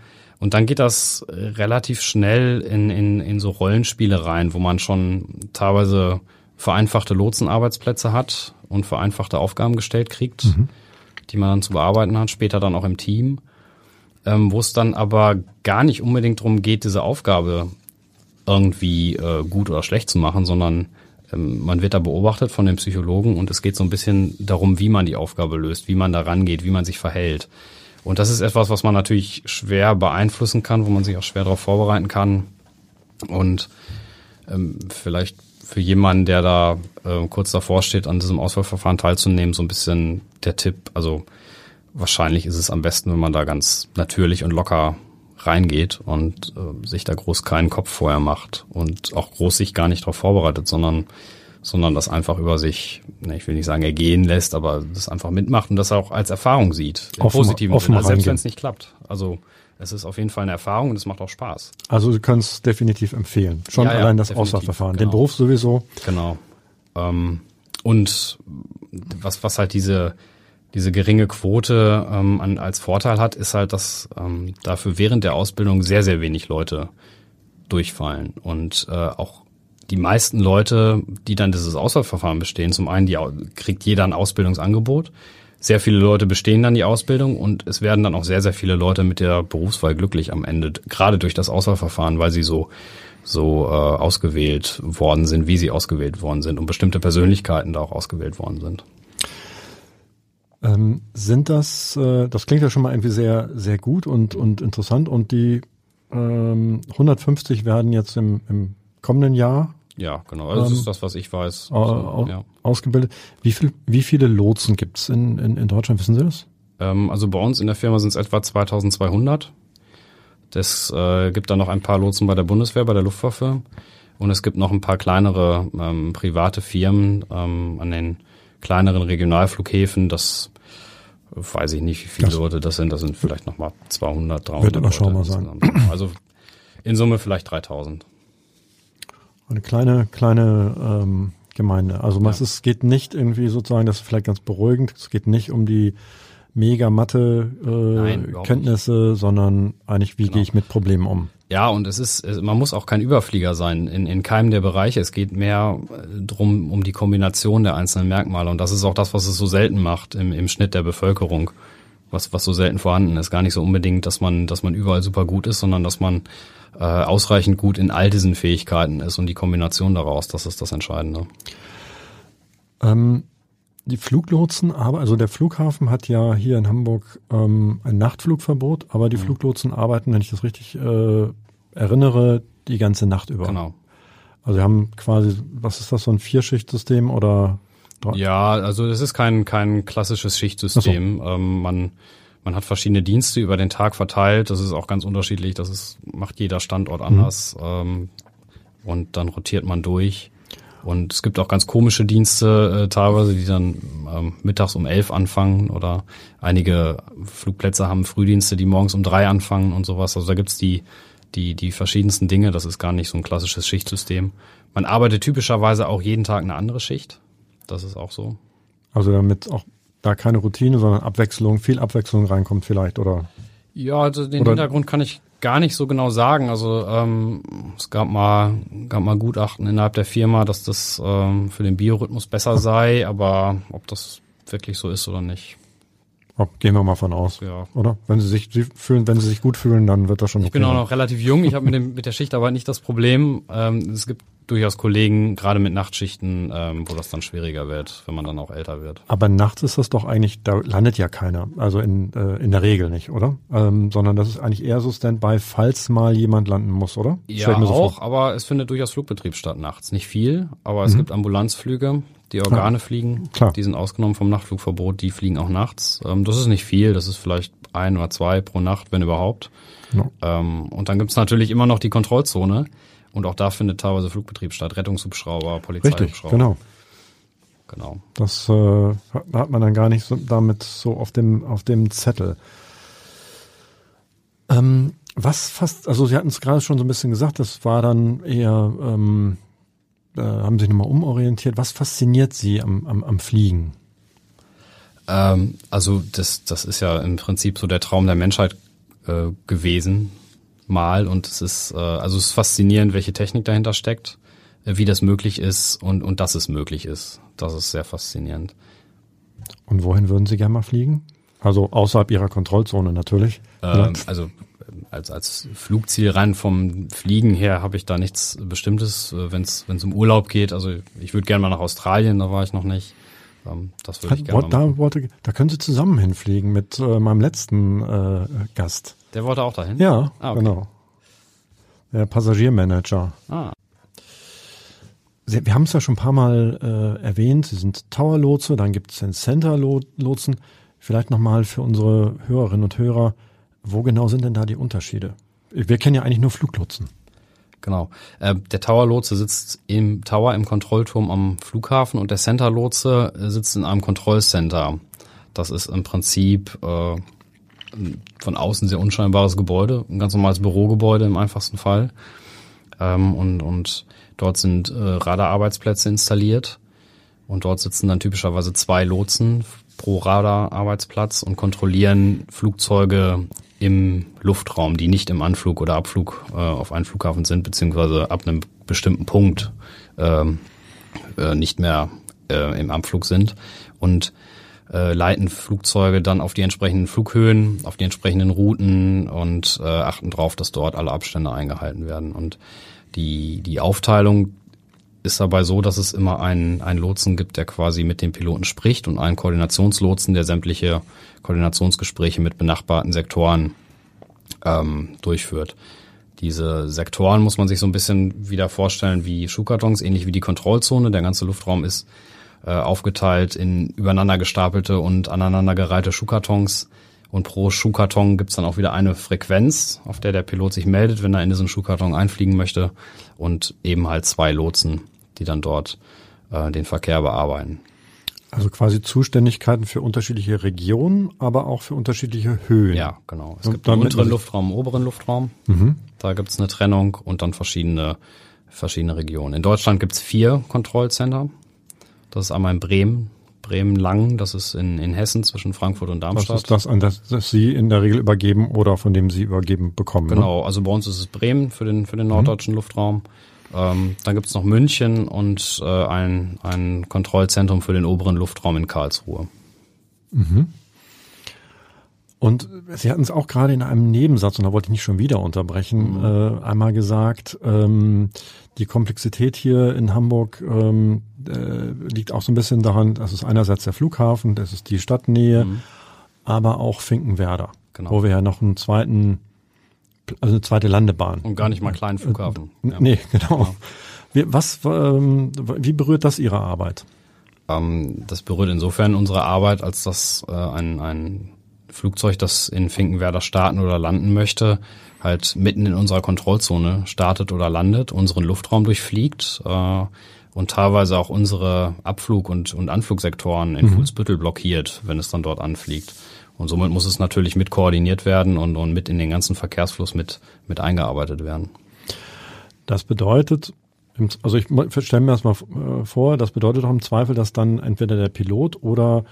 Speaker 4: Und dann geht das relativ schnell in, in, in so Rollenspiele rein, wo man schon teilweise vereinfachte Lotsenarbeitsplätze hat und vereinfachte Aufgaben gestellt kriegt, mhm. die man dann zu bearbeiten hat, später dann auch im Team, ähm, wo es dann aber gar nicht unbedingt darum geht, diese Aufgabe irgendwie äh, gut oder schlecht zu machen, sondern man wird da beobachtet von den Psychologen und es geht so ein bisschen darum, wie man die Aufgabe löst, wie man da rangeht, wie man sich verhält. Und das ist etwas, was man natürlich schwer beeinflussen kann, wo man sich auch schwer darauf vorbereiten kann. Und ähm, vielleicht für jemanden, der da äh, kurz davor steht, an diesem Auswahlverfahren teilzunehmen, so ein bisschen der Tipp. Also wahrscheinlich ist es am besten, wenn man da ganz natürlich und locker reingeht und äh, sich da groß keinen Kopf vorher macht und auch groß sich gar nicht darauf vorbereitet, sondern sondern das einfach über sich, ne, ich will nicht sagen ergehen lässt, aber das einfach mitmacht und das auch als Erfahrung sieht. Im offen, positiven offen Sinne, also selbst wenn es nicht klappt. Also es ist auf jeden Fall eine Erfahrung und es macht auch Spaß.
Speaker 3: Also du kannst definitiv empfehlen. Schon ja, allein das Auswahlverfahren. Genau. Den Beruf sowieso.
Speaker 4: Genau. Ähm, und was, was halt diese diese geringe Quote ähm, an, als Vorteil hat, ist halt, dass ähm, dafür während der Ausbildung sehr, sehr wenig Leute durchfallen. Und äh, auch die meisten Leute, die dann dieses Auswahlverfahren bestehen, zum einen die, kriegt jeder ein Ausbildungsangebot. Sehr viele Leute bestehen dann die Ausbildung und es werden dann auch sehr, sehr viele Leute mit der Berufswahl glücklich am Ende, gerade durch das Auswahlverfahren, weil sie so so äh, ausgewählt worden sind, wie sie ausgewählt worden sind und bestimmte Persönlichkeiten da auch ausgewählt worden sind.
Speaker 3: Ähm, sind das, äh, das klingt ja schon mal irgendwie sehr, sehr gut und, und interessant und die ähm, 150 werden jetzt im, im kommenden Jahr
Speaker 4: ja, genau. Also das ähm, ist das, was ich weiß.
Speaker 3: Also, ja. Ausgebildet. Wie viel, wie viele Lotsen gibt's in, in, in Deutschland? Wissen Sie das?
Speaker 4: Ähm, also bei uns in der Firma sind es etwa 2200. Es äh, gibt dann noch ein paar Lotsen bei der Bundeswehr, bei der Luftwaffe. Und es gibt noch ein paar kleinere ähm, private Firmen ähm, an den kleineren Regionalflughäfen. Das weiß ich nicht, wie viele das Leute das sind. Das sind vielleicht nochmal 200, 300
Speaker 3: Wird mal sein.
Speaker 4: Also in Summe vielleicht 3000.
Speaker 3: Eine kleine, kleine ähm, Gemeinde. Also ja. es geht nicht irgendwie sozusagen, das ist vielleicht ganz beruhigend, es geht nicht um die mega Mathe äh, Kenntnisse, sondern eigentlich, wie genau. gehe ich mit Problemen um?
Speaker 4: Ja, und es ist, man muss auch kein Überflieger sein in, in keinem der Bereiche. Es geht mehr äh, drum um die Kombination der einzelnen Merkmale. Und das ist auch das, was es so selten macht im, im Schnitt der Bevölkerung, was, was so selten vorhanden ist. Gar nicht so unbedingt, dass man, dass man überall super gut ist, sondern dass man äh, ausreichend gut in all diesen Fähigkeiten ist und die Kombination daraus, das ist das Entscheidende.
Speaker 3: Ähm, die Fluglotsen, aber also der Flughafen hat ja hier in Hamburg ähm, ein Nachtflugverbot, aber die mhm. Fluglotsen arbeiten, wenn ich das richtig äh, erinnere, die ganze Nacht über.
Speaker 4: Genau.
Speaker 3: Also wir haben quasi, was ist das, so ein Vierschichtsystem oder?
Speaker 4: Ja, also das ist kein kein klassisches Schichtsystem. So. Ähm, man Man hat verschiedene Dienste über den Tag verteilt. Das ist auch ganz unterschiedlich. Das ist, macht jeder Standort anders. Mhm. Ähm, und dann rotiert man durch. Und es gibt auch ganz komische Dienste äh, teilweise, die dann ähm, mittags um elf anfangen oder einige Flugplätze haben Frühdienste, die morgens um drei anfangen und sowas. Also da gibt's die, die, die verschiedensten Dinge. Das ist gar nicht so ein klassisches Schichtsystem. Man arbeitet typischerweise auch jeden Tag eine andere Schicht. Das ist auch so.
Speaker 3: Also damit auch da keine Routine, sondern Abwechslung, viel Abwechslung reinkommt vielleicht, oder?
Speaker 4: Ja, also den oder Hintergrund kann ich gar nicht so genau sagen. Also ähm, es gab mal, gab mal Gutachten innerhalb der Firma, dass das ähm, für den Biorhythmus besser sei, aber ob das wirklich so ist oder nicht.
Speaker 3: Gehen wir mal von aus, ja. oder? Wenn sie sich fühlen, wenn sie sich gut fühlen, dann wird das schon
Speaker 4: okay. Ich bin auch noch relativ jung. Ich habe mit, dem, mit der Schichtarbeit nicht das Problem. Ähm, es gibt durchaus Kollegen, gerade mit Nachtschichten, ähm, wo das dann schwieriger wird, wenn man dann auch älter wird.
Speaker 3: Aber nachts ist das doch eigentlich, da landet ja keiner. Also in, äh, in der Regel nicht, oder? Ähm, sondern das ist eigentlich eher so Standby, falls mal jemand landen muss, oder?
Speaker 4: Ja, so auch, vor. aber es findet durchaus Flugbetrieb statt nachts. Nicht viel, aber es mhm. gibt Ambulanzflüge, die Organe Klar. fliegen. Klar. Die sind ausgenommen vom Nachtflugverbot, die fliegen auch nachts. Ähm, das ist nicht viel, das ist vielleicht ein oder zwei pro Nacht, wenn überhaupt. Ja. Ähm, und dann gibt's natürlich immer noch die Kontrollzone. Und auch da findet teilweise Flugbetrieb statt, Rettungshubschrauber, Polizeihubschrauber. Richtig,
Speaker 3: genau. Genau. Das äh, hat man dann gar nicht so, damit so auf dem auf dem Zettel. Ähm, was fast, also Sie hatten es gerade schon so ein bisschen gesagt, das war dann eher, ähm, äh, haben sich nochmal umorientiert. Was fasziniert Sie am, am, am Fliegen?
Speaker 4: Ähm, also das, das ist ja im Prinzip so der Traum der Menschheit äh, gewesen, mal und es ist äh, also es ist faszinierend, welche Technik dahinter steckt, äh, wie das möglich ist und und dass es möglich ist. Das ist sehr faszinierend.
Speaker 3: Und wohin würden Sie gerne mal fliegen? Also außerhalb Ihrer Kontrollzone natürlich.
Speaker 4: Ähm, also als, als Flugziel rein vom Fliegen her habe ich da nichts Bestimmtes, äh, wenn es um Urlaub geht. Also ich würde gerne mal nach Australien, da war ich noch nicht. Ähm, das würde ich gerne
Speaker 3: da, wollte, da können Sie zusammen hinfliegen mit äh, meinem letzten äh, Gast.
Speaker 4: Der wollte auch dahin?
Speaker 3: Ja, ah, okay. genau. Der Passagiermanager. Ah. Sie, wir haben es ja schon ein paar Mal äh, erwähnt. Sie sind Tower-Lotse, dann gibt es den Center-Lotsen. Vielleicht nochmal für unsere Hörerinnen und Hörer, wo genau sind denn da die Unterschiede? Wir kennen ja eigentlich nur Fluglotsen.
Speaker 4: Genau. Äh, der Tower-Lotse sitzt im Tower im Kontrollturm am Flughafen und der Center-Lotse sitzt in einem Kontrollcenter. Das ist im Prinzip äh, von außen sehr unscheinbares Gebäude, ein ganz normales Bürogebäude im einfachsten Fall. Ähm, und, und dort sind äh, Radararbeitsplätze installiert und dort sitzen dann typischerweise zwei Lotsen pro Radararbeitsplatz und kontrollieren Flugzeuge im Luftraum, die nicht im Anflug oder Abflug äh, auf einen Flughafen sind, beziehungsweise ab einem bestimmten Punkt ähm, äh, nicht mehr äh, im Abflug sind. Und äh, leiten Flugzeuge dann auf die entsprechenden Flughöhen, auf die entsprechenden Routen und äh, achten darauf, dass dort alle Abstände eingehalten werden. Und die, die Aufteilung ist dabei so, dass es immer einen, einen Lotsen gibt, der quasi mit dem Piloten spricht und einen Koordinationslotsen, der sämtliche Koordinationsgespräche mit benachbarten Sektoren ähm, durchführt. Diese Sektoren muss man sich so ein bisschen wieder vorstellen wie Schuhkartons, ähnlich wie die Kontrollzone. Der ganze Luftraum ist äh, aufgeteilt in übereinander gestapelte und aneinandergereihte Schuhkartons. Und pro Schuhkarton gibt's dann auch wieder eine Frequenz, auf der der Pilot sich meldet, wenn er in diesen Schuhkarton einfliegen möchte. Und eben halt zwei Lotsen, die dann dort äh, den Verkehr bearbeiten.
Speaker 3: Also quasi Zuständigkeiten für unterschiedliche Regionen, aber auch für unterschiedliche Höhen.
Speaker 4: Ja, genau. Es gibt einen unteren Luftraum, einen oberen Luftraum. Mhm. Da gibt's eine Trennung und dann verschiedene, verschiedene Regionen. In Deutschland gibt's vier Kontrollcenter. Das ist einmal in Bremen, Bremen-Langen, das ist in, in Hessen zwischen Frankfurt und Darmstadt.
Speaker 3: Das ist das, an das, das Sie in der Regel übergeben oder von dem Sie übergeben bekommen.
Speaker 4: Ne? Genau, ne? also bei uns ist es Bremen für den, für den norddeutschen mhm. Luftraum. Ähm, dann gibt's noch München und äh, ein, ein Kontrollzentrum für den oberen Luftraum in Karlsruhe.
Speaker 3: Mhm. Und Sie hatten es auch gerade in einem Nebensatz, und da wollte ich nicht schon wieder unterbrechen, mhm. äh, einmal gesagt, ähm, die Komplexität hier in Hamburg ähm, äh, liegt auch so ein bisschen daran, dass es einerseits der Flughafen, das ist die Stadtnähe, mhm. aber auch Finkenwerder, genau. wo wir ja noch einen zweiten, also eine zweite Landebahn.
Speaker 4: Und gar nicht mal kleinen Flughafen.
Speaker 3: Äh, ja. Nee, genau. Ja. Wie, was, ähm, wie berührt das Ihre Arbeit?
Speaker 4: Ähm, das berührt insofern unsere Arbeit, als dass äh, ein, ein Flugzeug, das in Finkenwerder starten oder landen möchte, halt mitten in unserer Kontrollzone startet oder landet, unseren Luftraum durchfliegt äh, und teilweise auch unsere Abflug- und, und Anflugsektoren in mhm. Fuhlsbüttel blockiert, wenn es dann dort anfliegt. Und somit muss es natürlich mit koordiniert werden und, und mit in den ganzen Verkehrsfluss mit, mit eingearbeitet werden.
Speaker 3: Das bedeutet, also ich stelle mir das mal äh, vor, das bedeutet auch im Zweifel, dass dann entweder der Pilot oder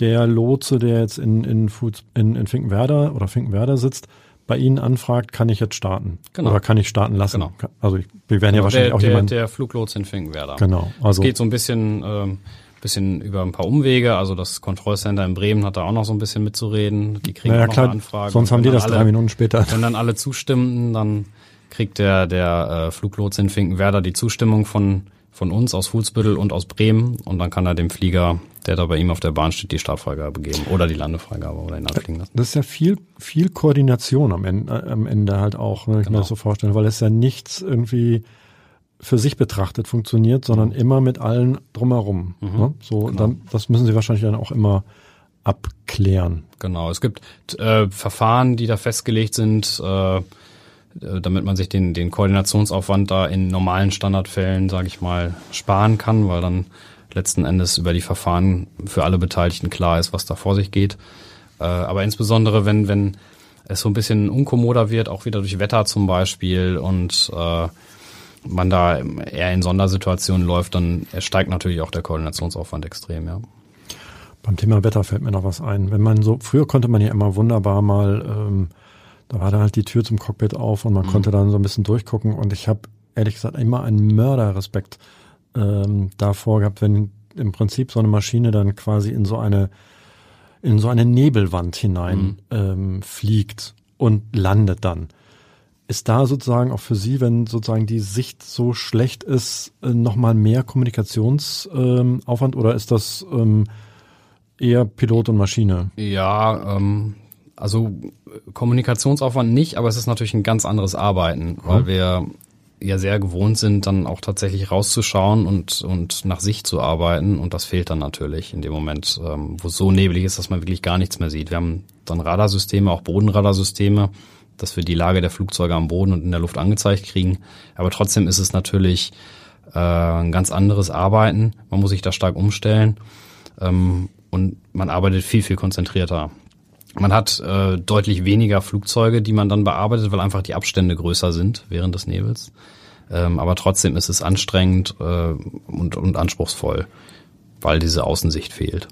Speaker 3: der Lotse, der jetzt in, in, in, in Finkenwerder oder Finkenwerder sitzt, bei Ihnen anfragt, kann ich jetzt starten? Genau. Oder kann ich starten lassen? Genau. Also ich, wir werden ja genau, wahrscheinlich
Speaker 4: der,
Speaker 3: auch
Speaker 4: der,
Speaker 3: jemand.
Speaker 4: Der Fluglotse in Finkenwerder.
Speaker 3: Genau.
Speaker 4: Also es geht so ein bisschen, ähm, bisschen über ein paar Umwege. Also das Kontrollcenter in Bremen hat da auch noch so ein bisschen mitzureden. Die kriegen
Speaker 3: naja,
Speaker 4: auch noch
Speaker 3: klar,
Speaker 4: eine Anfrage.
Speaker 3: Sonst haben die das alle, drei Minuten später.
Speaker 4: Wenn dann alle zustimmen, dann kriegt der, der äh, Fluglotse in Finkenwerder die Zustimmung von, von uns aus Fuhlsbüttel und aus Bremen und dann kann er dem Flieger, der da bei ihm auf der Bahn steht, die Startfreigabe geben oder die Landefreigabe oder ihn abfliegen lassen.
Speaker 3: Das ist ja viel, viel Koordination am Ende, am Ende halt auch, ne, ich genau. mir das so vorstellen, weil es ja nichts irgendwie für sich betrachtet funktioniert, sondern mhm. immer mit allen drumherum. Mhm. Ne? So, genau. dann, das müssen Sie wahrscheinlich dann auch immer abklären.
Speaker 4: Genau, es gibt äh, Verfahren, die da festgelegt sind, äh, äh, damit man sich den, den Koordinationsaufwand da in normalen Standardfällen, sage ich mal, sparen kann, weil dann letzten Endes über die Verfahren für alle Beteiligten klar ist, was da vor sich geht. Äh, aber insbesondere, wenn, wenn es so ein bisschen unkommoder wird, auch wieder durch Wetter zum Beispiel und äh, man da eher in Sondersituationen läuft, dann steigt natürlich auch der Koordinationsaufwand extrem, ja.
Speaker 3: Beim Thema Wetter fällt mir noch was ein. Wenn man so, früher konnte man ja immer wunderbar mal ähm, da war dann halt die Tür zum Cockpit auf und man mhm. konnte dann so ein bisschen durchgucken und ich habe ehrlich gesagt immer einen Mörderrespekt ähm, davor gehabt, wenn im Prinzip so eine Maschine dann quasi in so eine in so eine Nebelwand hinein mhm. ähm, fliegt und landet dann. Ist da sozusagen auch für Sie, wenn sozusagen die Sicht so schlecht ist, äh, nochmal mehr Kommunikationsaufwand ähm, oder ist das ähm, eher Pilot und Maschine?
Speaker 4: Ja, ähm, also Kommunikationsaufwand nicht, aber es ist natürlich ein ganz anderes Arbeiten, weil wir ja sehr gewohnt sind, dann auch tatsächlich rauszuschauen und, und nach Sicht zu arbeiten. Und das fehlt dann natürlich in dem Moment, ähm, wo es so neblig ist, dass man wirklich gar nichts mehr sieht. Wir haben dann Radarsysteme, auch Bodenradarsysteme, dass wir die Lage der Flugzeuge am Boden und in der Luft angezeigt kriegen. Aber trotzdem ist es natürlich äh, ein ganz anderes Arbeiten. Man muss sich da stark umstellen. Ähm, und man arbeitet viel, viel konzentrierter. Man hat äh, deutlich weniger Flugzeuge, die man dann bearbeitet, weil einfach die Abstände größer sind während des Nebels. Ähm, aber trotzdem ist es anstrengend äh, und, und anspruchsvoll, weil diese Außensicht fehlt.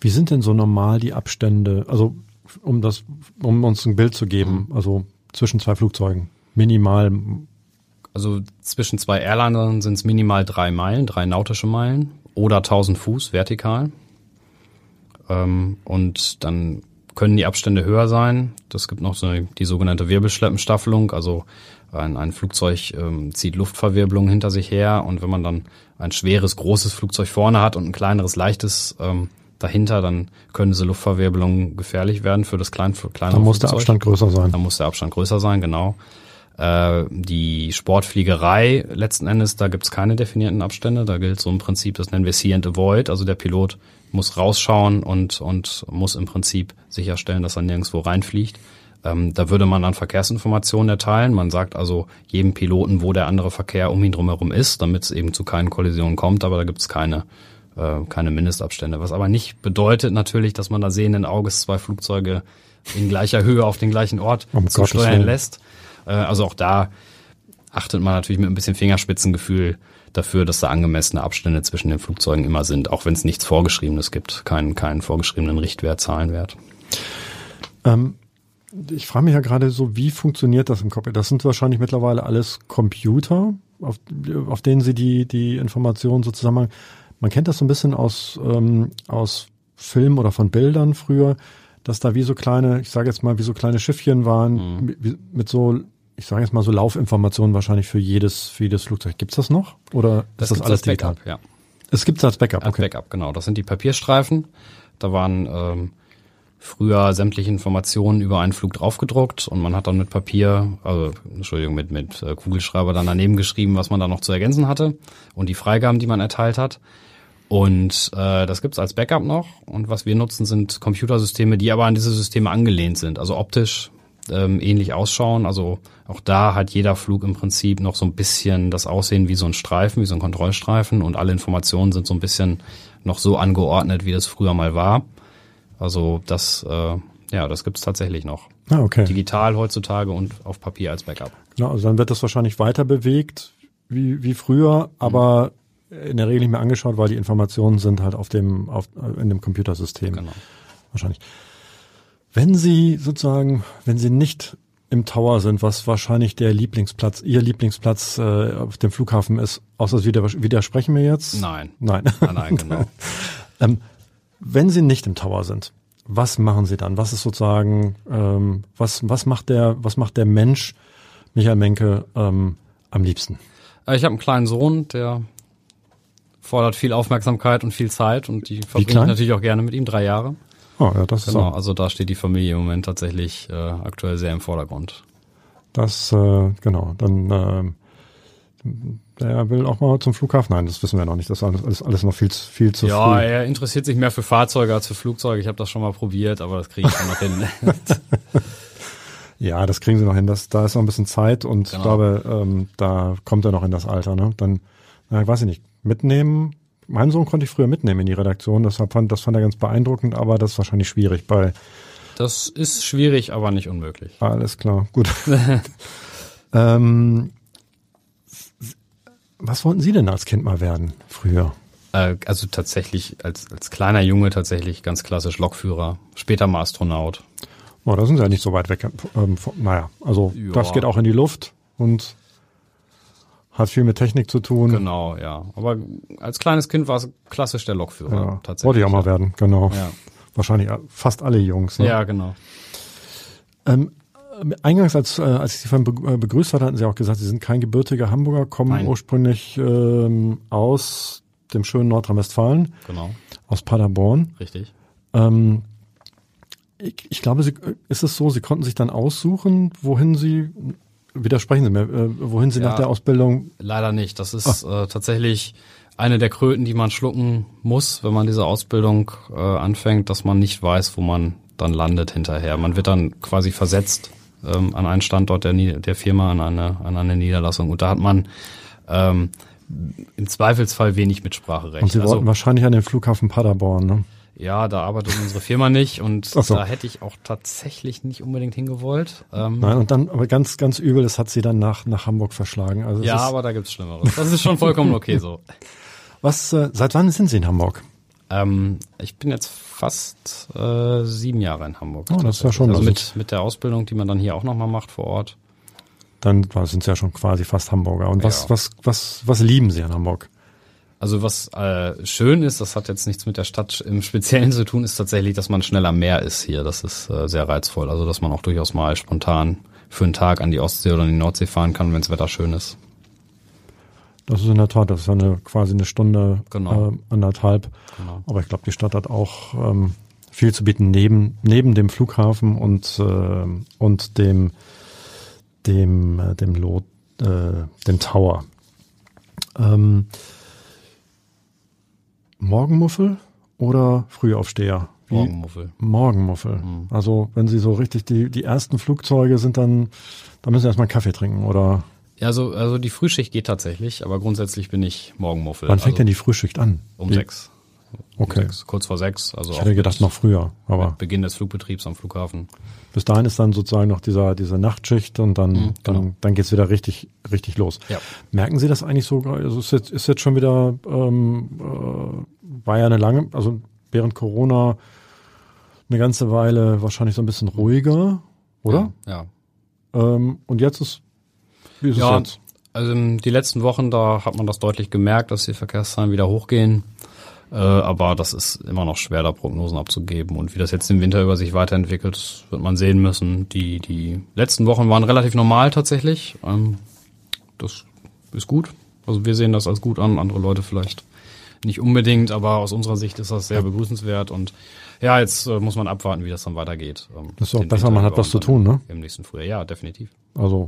Speaker 3: Wie sind denn so normal die Abstände? Also um das, um uns ein Bild zu geben, mhm. also zwischen zwei Flugzeugen, minimal.
Speaker 4: Also zwischen zwei Airlinern sind es minimal drei Meilen, drei nautische Meilen oder 1000 Fuß vertikal. Ähm, und dann können die Abstände höher sein. Das gibt noch so die sogenannte Wirbelschleppenstaffelung. Also ein, ein Flugzeug ähm, zieht Luftverwirbelung hinter sich her und wenn man dann ein schweres, großes Flugzeug vorne hat und ein kleineres, leichtes ähm, dahinter, dann können diese Luftverwirbelungen gefährlich werden für das kleine, kleine
Speaker 3: Dann muss Flugzeug. der Abstand größer sein.
Speaker 4: Dann muss der Abstand größer sein, genau. Äh, die Sportfliegerei letzten Endes, da gibt's keine definierten Abstände. Da gilt so im Prinzip, das nennen wir See and Avoid. Also der Pilot muss rausschauen und, und muss im Prinzip sicherstellen, dass er nirgendwo reinfliegt. Ähm, da würde man dann Verkehrsinformationen erteilen. Man sagt also jedem Piloten, wo der andere Verkehr um ihn drumherum ist, damit es eben zu keinen Kollisionen kommt, aber da gibt es keine, äh, keine Mindestabstände. Was aber nicht bedeutet natürlich, dass man da sehenden Auges zwei Flugzeuge in gleicher Höhe auf den gleichen Ort um steuern lässt. Äh, also auch da achtet man natürlich mit ein bisschen Fingerspitzengefühl dafür, dass da angemessene Abstände zwischen den Flugzeugen immer sind, auch wenn es nichts Vorgeschriebenes gibt, keinen, keinen vorgeschriebenen Richtwert, Zahlenwert.
Speaker 3: Ähm, ich frage mich ja gerade so, wie funktioniert das im Cockpit? Das sind wahrscheinlich mittlerweile alles Computer, auf, auf denen Sie die, die Informationen sozusagen machen. Man kennt das so ein bisschen aus, ähm, aus Filmen oder von Bildern früher, dass da wie so kleine, ich sage jetzt mal, wie so kleine Schiffchen waren, mhm. mit, mit so ich sage jetzt mal so Laufinformationen wahrscheinlich für jedes, für jedes Flugzeug. Gibt's das noch? Oder
Speaker 4: das ist das alles digital? Backup, ja.
Speaker 3: Es gibt als Backup,
Speaker 4: okay. Als Backup, genau. Das sind die Papierstreifen. Da waren ähm, früher sämtliche Informationen über einen Flug draufgedruckt und man hat dann mit Papier, also Entschuldigung, mit, mit äh, Kugelschreiber dann daneben geschrieben, was man da noch zu ergänzen hatte und die Freigaben, die man erteilt hat. Und äh, das gibt's als Backup noch. Und was wir nutzen, sind Computersysteme, die aber an diese Systeme angelehnt sind. Also optisch ähm, ähnlich ausschauen. Also auch da hat jeder Flug im Prinzip noch so ein bisschen das Aussehen wie so ein Streifen, wie so ein Kontrollstreifen. Und alle Informationen sind so ein bisschen noch so angeordnet, wie das früher mal war. Also das, äh, ja, das gibt's tatsächlich noch.
Speaker 3: Ah, okay.
Speaker 4: Digital heutzutage und auf Papier als Backup.
Speaker 3: Genau, also dann wird das wahrscheinlich weiter bewegt wie, wie früher, aber in der Regel nicht mehr angeschaut, weil die Informationen sind halt auf dem, auf, in dem Computersystem.
Speaker 4: Genau.
Speaker 3: Wahrscheinlich. Wenn Sie sozusagen, wenn Sie nicht im Tower sind, was wahrscheinlich der Lieblingsplatz, Ihr Lieblingsplatz äh, auf dem Flughafen ist, außer widers widersprechen wir jetzt?
Speaker 4: Nein.
Speaker 3: Nein.
Speaker 4: Nein, nein, genau.
Speaker 3: ähm, wenn Sie nicht im Tower sind, was machen Sie dann? Was ist sozusagen, ähm, was, was macht der, was macht der Mensch, Michael Menke, ähm, am liebsten?
Speaker 4: Äh, Ich habe einen kleinen Sohn, der fordert viel Aufmerksamkeit und viel Zeit und die verbringe ich natürlich auch gerne mit ihm, drei Jahre.
Speaker 3: Oh, ja, das
Speaker 4: Genau,
Speaker 3: ist auch,
Speaker 4: also da steht die Familie im Moment tatsächlich äh, aktuell sehr im Vordergrund.
Speaker 3: das, äh, genau, dann, ähm, der will auch mal zum Flughafen. Nein, das wissen wir noch nicht. Das ist alles, alles, noch viel, zu- viel zu
Speaker 4: ja,
Speaker 3: früh.
Speaker 4: er interessiert sich mehr für Fahrzeuge als für Flugzeuge. Ich habe das schon mal probiert, aber das kriege ich schon noch hin.
Speaker 3: Ja, das kriegen sie noch hin. Das, da ist noch ein bisschen Zeit und ich
Speaker 4: Genau.
Speaker 3: glaube, ähm, da kommt er noch in das Alter. Ne? Dann, na, weiß ich nicht, mitnehmen. Meinen Sohn konnte ich früher mitnehmen in die Redaktion. Das fand, das fand er ganz beeindruckend, aber das ist wahrscheinlich schwierig bei
Speaker 4: Das ist schwierig, aber nicht unmöglich.
Speaker 3: alles klar. Gut. ähm, was wollten Sie denn als Kind mal werden früher?
Speaker 4: Äh, also tatsächlich als, als kleiner Junge tatsächlich ganz klassisch Lokführer, später mal Astronaut.
Speaker 3: Oh, da sind Sie ja nicht so weit weg. Ähm, von, naja, also
Speaker 4: Ja.
Speaker 3: das geht auch in die Luft und hat viel mit Technik zu tun.
Speaker 4: Genau, ja. Aber als kleines Kind war es klassisch der Lokführer
Speaker 3: Ja,
Speaker 4: tatsächlich.
Speaker 3: wollte ich auch mal werden, genau.
Speaker 4: Ja.
Speaker 3: Wahrscheinlich äh, fast alle Jungs. Ne?
Speaker 4: Ja, genau.
Speaker 3: Ähm, äh, eingangs, als, äh, als ich Sie vorhin äh, begrüßt hatte, hatten Sie auch gesagt, Sie sind kein gebürtiger Hamburger, kommen
Speaker 4: Nein.
Speaker 3: ursprünglich ähm, aus dem schönen Nordrhein-Westfalen,
Speaker 4: Genau,
Speaker 3: aus Paderborn.
Speaker 4: richtig.
Speaker 3: Ähm, ich, ich glaube, Sie, ist es so, Sie konnten sich dann aussuchen, wohin Sie, widersprechen Sie mir, äh, wohin Sie
Speaker 4: Ja.
Speaker 3: nach der Ausbildung,
Speaker 4: Leider nicht. Das ist äh, tatsächlich eine der Kröten, die man schlucken muss, wenn man diese Ausbildung äh, anfängt, dass man nicht weiß, wo man dann landet hinterher. Man wird dann quasi versetzt ähm, an einen Standort der, der Firma, an eine, an eine Niederlassung. Und da hat man ähm, im Zweifelsfall wenig Mitspracherecht.
Speaker 3: und Sie
Speaker 4: Also,
Speaker 3: wollten wahrscheinlich an den Flughafen Paderborn, ne?
Speaker 4: Ja, da arbeitet unsere Firma nicht und
Speaker 3: so.
Speaker 4: da hätte ich auch tatsächlich nicht unbedingt hingewollt. Ähm,
Speaker 3: Nein, und dann, aber ganz, ganz übel, das hat Sie dann nach, nach Hamburg verschlagen. Also
Speaker 4: ja, aber da gibt's Schlimmeres. Das ist schon vollkommen okay so.
Speaker 3: was, äh, seit wann sind Sie in Hamburg?
Speaker 4: Ähm, ich bin jetzt fast äh, sieben Jahre in Hamburg.
Speaker 3: Oh, das ist ja schon-
Speaker 4: Also
Speaker 3: also
Speaker 4: mit, mit der Ausbildung, die man dann hier auch nochmal macht vor Ort.
Speaker 3: Dann sind Sie ja schon quasi fast Hamburger. Und was,
Speaker 4: Ja.
Speaker 3: was, was, was lieben Sie an Hamburg?
Speaker 4: Also was äh, schön ist, das hat jetzt nichts mit der Stadt im Speziellen zu tun, ist tatsächlich, dass man schnell am Meer ist hier. Das ist äh, sehr reizvoll. Also dass man auch durchaus mal spontan für einen Tag an die Ostsee oder an die Nordsee fahren kann, wenn das Wetter schön ist.
Speaker 3: Das ist in der Tat, das ist eine, quasi eine Stunde,
Speaker 4: Genau.
Speaker 3: äh, anderthalb.
Speaker 4: Genau.
Speaker 3: Aber ich glaube, die Stadt hat auch ähm, viel zu bieten neben, neben dem Flughafen und, äh, und dem, dem, äh, dem Lot, äh, dem Tower. Ähm, Morgenmuffel oder Frühaufsteher? Wie-
Speaker 4: Morgenmuffel.
Speaker 3: Morgenmuffel.
Speaker 4: Mhm.
Speaker 3: Also wenn Sie so richtig die, die ersten Flugzeuge sind dann, da müssen Sie erstmal einen Kaffee trinken oder
Speaker 4: Ja, also, also die Frühschicht geht tatsächlich, aber grundsätzlich bin ich Morgenmuffel.
Speaker 3: wann fängt
Speaker 4: also
Speaker 3: denn die Frühschicht an?
Speaker 4: Um
Speaker 3: Wie-
Speaker 4: sechs.
Speaker 3: Okay.
Speaker 4: sechs, kurz vor sechs. Also
Speaker 3: Ich hätte gedacht noch früher, aber
Speaker 4: Beginn des Flugbetriebs am Flughafen.
Speaker 3: bis dahin ist dann sozusagen noch dieser, diese Nachtschicht und dann,
Speaker 4: Mhm,
Speaker 3: dann,
Speaker 4: genau.
Speaker 3: dann geht's wieder richtig, richtig los.
Speaker 4: Ja.
Speaker 3: Merken Sie das eigentlich so, also ist jetzt, ist jetzt schon wieder, ähm, äh, war ja eine lange, also während Corona eine ganze Weile wahrscheinlich so ein bisschen ruhiger, oder?
Speaker 4: Ja.
Speaker 3: Ähm, und jetzt ist, wie ist
Speaker 4: Ja,
Speaker 3: es jetzt?
Speaker 4: also ähm, die letzten Wochen, da hat man das deutlich gemerkt, dass die Verkehrszahlen wieder hochgehen. Äh, aber das ist immer noch schwer, da Prognosen abzugeben. Und wie das jetzt im Winter über sich weiterentwickelt, wird man sehen müssen. Die, die letzten Wochen waren relativ normal tatsächlich. Ähm, das ist gut. Also wir sehen das als gut an, andere Leute vielleicht nicht unbedingt, aber aus unserer Sicht ist das sehr begrüßenswert. Und ja, jetzt äh, muss man abwarten, wie das dann weitergeht. Ähm,
Speaker 3: Das ist auch besser, man hat was zu tun, ne?
Speaker 4: Im nächsten Frühjahr, ja, definitiv.
Speaker 3: Also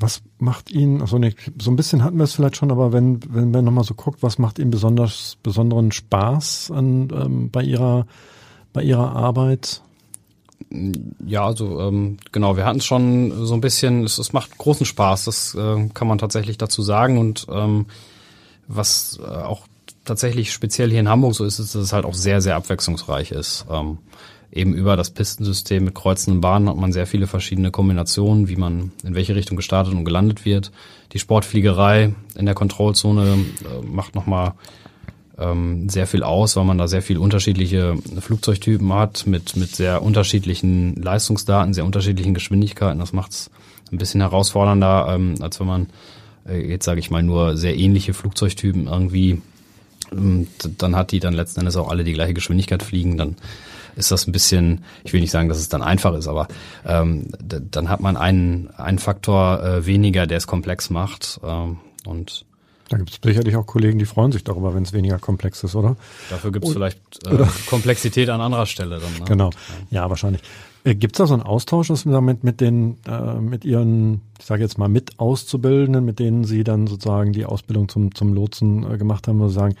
Speaker 3: Was macht ihn, also ne, so ein bisschen hatten wir es vielleicht schon, aber wenn, wenn man nochmal so guckt, was macht ihm besonders, besonderen Spaß an, ähm, bei ihrer, bei ihrer Arbeit?
Speaker 4: Ja, also ähm, genau, wir hatten es schon so ein bisschen, es, es macht großen Spaß, das äh, kann man tatsächlich dazu sagen. Und ähm, was äh, auch tatsächlich speziell hier in Hamburg so ist, ist, dass es halt auch sehr, sehr abwechslungsreich ist. Ähm, eben über das Pistensystem mit kreuzenden Bahnen hat man sehr viele verschiedene Kombinationen, wie man in welche Richtung gestartet und gelandet wird. Die Sportfliegerei in der Kontrollzone äh, macht nochmal ähm, sehr viel aus, weil man da sehr viel unterschiedliche Flugzeugtypen hat mit, mit sehr unterschiedlichen Leistungsdaten, sehr unterschiedlichen Geschwindigkeiten. Das macht es ein bisschen herausfordernder, ähm, als wenn man äh, jetzt sage ich mal nur sehr ähnliche Flugzeugtypen irgendwie, ähm, dann hat die dann letzten Endes auch alle die gleiche Geschwindigkeit fliegen, dann ist das ein bisschen, ich will nicht sagen, dass es dann einfach ist, aber ähm, dann hat man einen, einen Faktor äh, weniger, der es komplex macht. Ähm, und
Speaker 3: da gibt es sicherlich auch Kollegen, die freuen sich darüber, wenn es weniger komplex ist, oder?
Speaker 4: Dafür gibt es vielleicht äh, Komplexität an anderer Stelle dann. Ne?
Speaker 3: Genau, ja, wahrscheinlich. Äh, gibt es da so einen Austausch mit, mit den, äh, mit ihren, ich sage jetzt mal, mit Auszubildenden, mit denen Sie dann sozusagen die Ausbildung zum, zum Lotsen äh, gemacht haben, wo Sie sagen,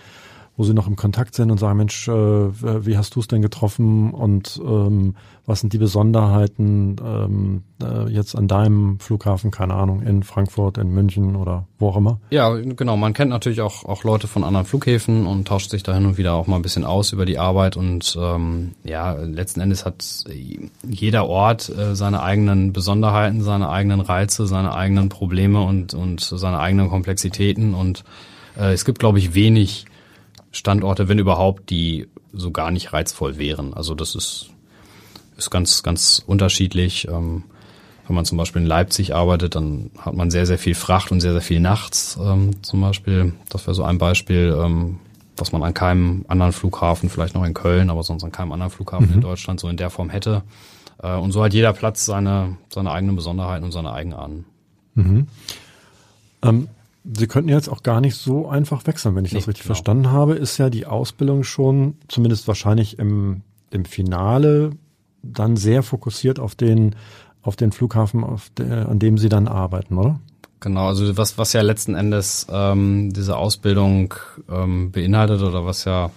Speaker 3: wo sie noch im Kontakt sind und sagen, Mensch, äh, wie hast du es denn getroffen und ähm, was sind die Besonderheiten ähm, äh, jetzt an deinem Flughafen, keine Ahnung, in Frankfurt, in München oder wo auch immer?
Speaker 4: Ja, genau. Man kennt natürlich auch, auch Leute von anderen Flughäfen und tauscht sich da hin und wieder auch mal ein bisschen aus über die Arbeit und ähm, ja, letzten Endes hat jeder Ort äh, seine eigenen Besonderheiten, seine eigenen Reize, seine eigenen Probleme und, und seine eigenen Komplexitäten und äh, es gibt, glaube ich, wenig Standorte, wenn überhaupt, die so gar nicht reizvoll wären. Also das ist, ist ganz, ganz unterschiedlich. Ähm, wenn man zum Beispiel in Leipzig arbeitet, dann hat man sehr, sehr viel Fracht und sehr, sehr viel nachts ähm, zum Beispiel. Das wäre so ein Beispiel, ähm, was man an keinem anderen Flughafen, vielleicht noch in Köln, aber sonst an keinem anderen Flughafen mhm. in Deutschland so in der Form hätte. Äh, und so hat jeder Platz seine, seine eigenen Besonderheiten und seine Eigenarten.
Speaker 3: Mhm. Ähm, Sie könnten jetzt auch gar nicht so einfach wechseln, wenn ich nee, das richtig genau. verstanden habe. Ist ja die Ausbildung schon, zumindest wahrscheinlich im, im Finale, dann sehr fokussiert auf den, auf den Flughafen, auf der, an dem Sie dann arbeiten, oder?
Speaker 4: Genau, also was, was ja letzten Endes ähm, diese Ausbildung ähm, beinhaltet oder was ja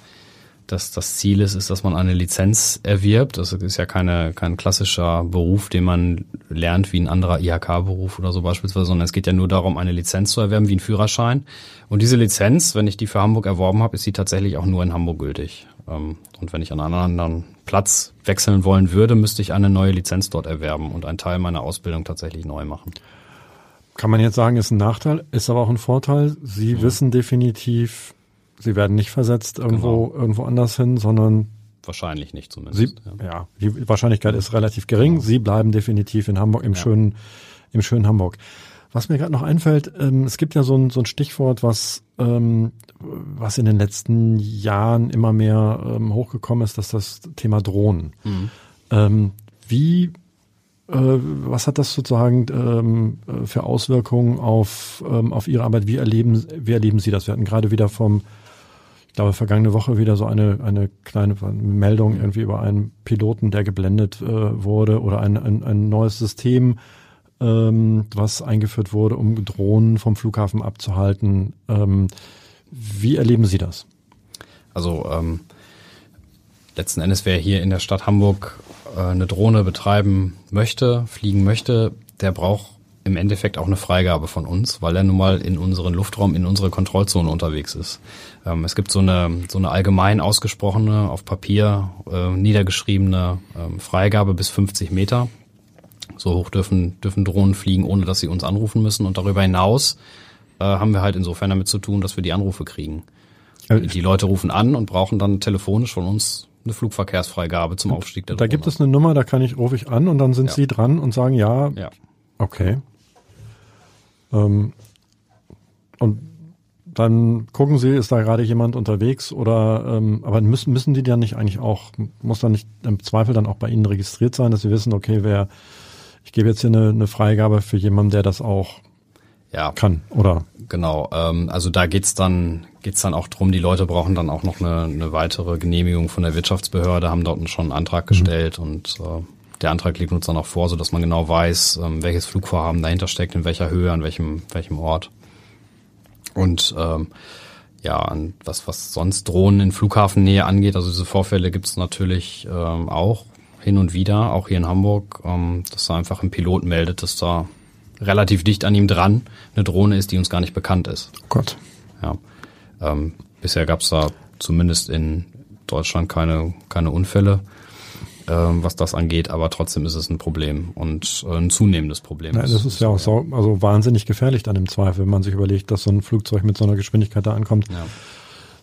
Speaker 4: dass das Ziel ist, ist, dass man eine Lizenz erwirbt. Das ist ja keine, kein klassischer Beruf, den man lernt wie ein anderer IHK-Beruf oder so beispielsweise, sondern es geht ja nur darum, eine Lizenz zu erwerben wie ein Führerschein. Und diese Lizenz, wenn ich die für Hamburg erworben habe, ist sie tatsächlich auch nur in Hamburg gültig. Ähm, und wenn ich an einen anderen Platz wechseln wollen würde, müsste ich eine neue Lizenz dort erwerben und einen Teil meiner Ausbildung tatsächlich neu machen.
Speaker 3: Kann man jetzt sagen, ist ein Nachteil, ist aber auch ein Vorteil. Sie ja. wissen definitiv, Sie werden nicht versetzt irgendwo, genau. irgendwo anders hin, sondern
Speaker 4: wahrscheinlich nicht zumindest.
Speaker 3: Sie, ja. ja. die Wahrscheinlichkeit ist relativ gering. Genau. Sie bleiben definitiv in Hamburg, im ja. schönen, im schönen Hamburg. Was mir gerade noch einfällt, ähm, es gibt ja so ein, so ein Stichwort, was, ähm, was in den letzten Jahren immer mehr ähm, hochgekommen ist, dass das Thema Drohnen. Mhm. Ähm, wie, äh, was hat das sozusagen ähm, für Auswirkungen auf, ähm, auf Ihre Arbeit? Wie erleben, wie erleben Sie das? Wir hatten gerade wieder vom glaube, vergangene Woche wieder so eine, eine kleine Meldung irgendwie über einen Piloten, der geblendet äh, wurde oder ein, ein, ein neues System, ähm, was eingeführt wurde, um Drohnen vom Flughafen abzuhalten. Ähm, wie erleben Sie das?
Speaker 4: Also ähm, letzten Endes, wer hier in der Stadt Hamburg äh, eine Drohne betreiben möchte, fliegen möchte, der braucht im Endeffekt auch eine Freigabe von uns, weil er nun mal in unseren Luftraum, in unsere Kontrollzone unterwegs ist. Ähm, es gibt so eine, so eine allgemein ausgesprochene, auf Papier äh, niedergeschriebene ähm, Freigabe bis 50 Meter. So hoch dürfen, dürfen Drohnen fliegen, ohne dass sie uns anrufen müssen. Und darüber hinaus äh, haben wir halt insofern damit zu tun, dass wir die Anrufe kriegen. Die Leute rufen an und brauchen dann telefonisch von uns eine Flugverkehrsfreigabe zum Aufstieg
Speaker 3: der Drohne. Da gibt es eine Nummer, da kann ich, rufe ich an und dann sind ja. Sie dran und sagen ja. Ja. Okay. Ähm, und dann gucken sie, ist da gerade jemand unterwegs oder ähm, aber müssen müssen die dann nicht eigentlich auch, muss dann nicht im Zweifel dann auch bei Ihnen registriert sein, dass sie wissen, okay, wer ich gebe jetzt hier eine, eine Freigabe für jemanden, der das auch ja. kann, oder?
Speaker 4: Genau, ähm, also da geht's dann geht's dann auch drum, die Leute brauchen dann auch noch eine, eine weitere Genehmigung von der Wirtschaftsbehörde, haben dort schon einen Antrag gestellt mhm. und äh, der Antrag liegt uns dann auch vor, so dass man genau weiß, ähm, welches Flugvorhaben dahinter steckt, in welcher Höhe, an welchem, welchem Ort. Und ähm, ja, an was, was sonst Drohnen in Flughafennähe angeht, also diese Vorfälle gibt es natürlich ähm, auch hin und wieder, auch hier in Hamburg, ähm, dass da einfach ein Pilot meldet, dass da relativ dicht an ihm dran eine Drohne ist, die uns gar nicht bekannt ist.
Speaker 3: Oh Gott.
Speaker 4: Ja. Ähm, bisher gab es da zumindest in Deutschland keine, keine Unfälle, ähm, was das angeht, aber trotzdem ist es ein Problem und äh, ein zunehmendes Problem.
Speaker 3: Ja, das ist ja auch so, also wahnsinnig gefährlich dann im Zweifel, wenn man sich überlegt, dass so ein Flugzeug mit so einer Geschwindigkeit da ankommt.
Speaker 4: Ja.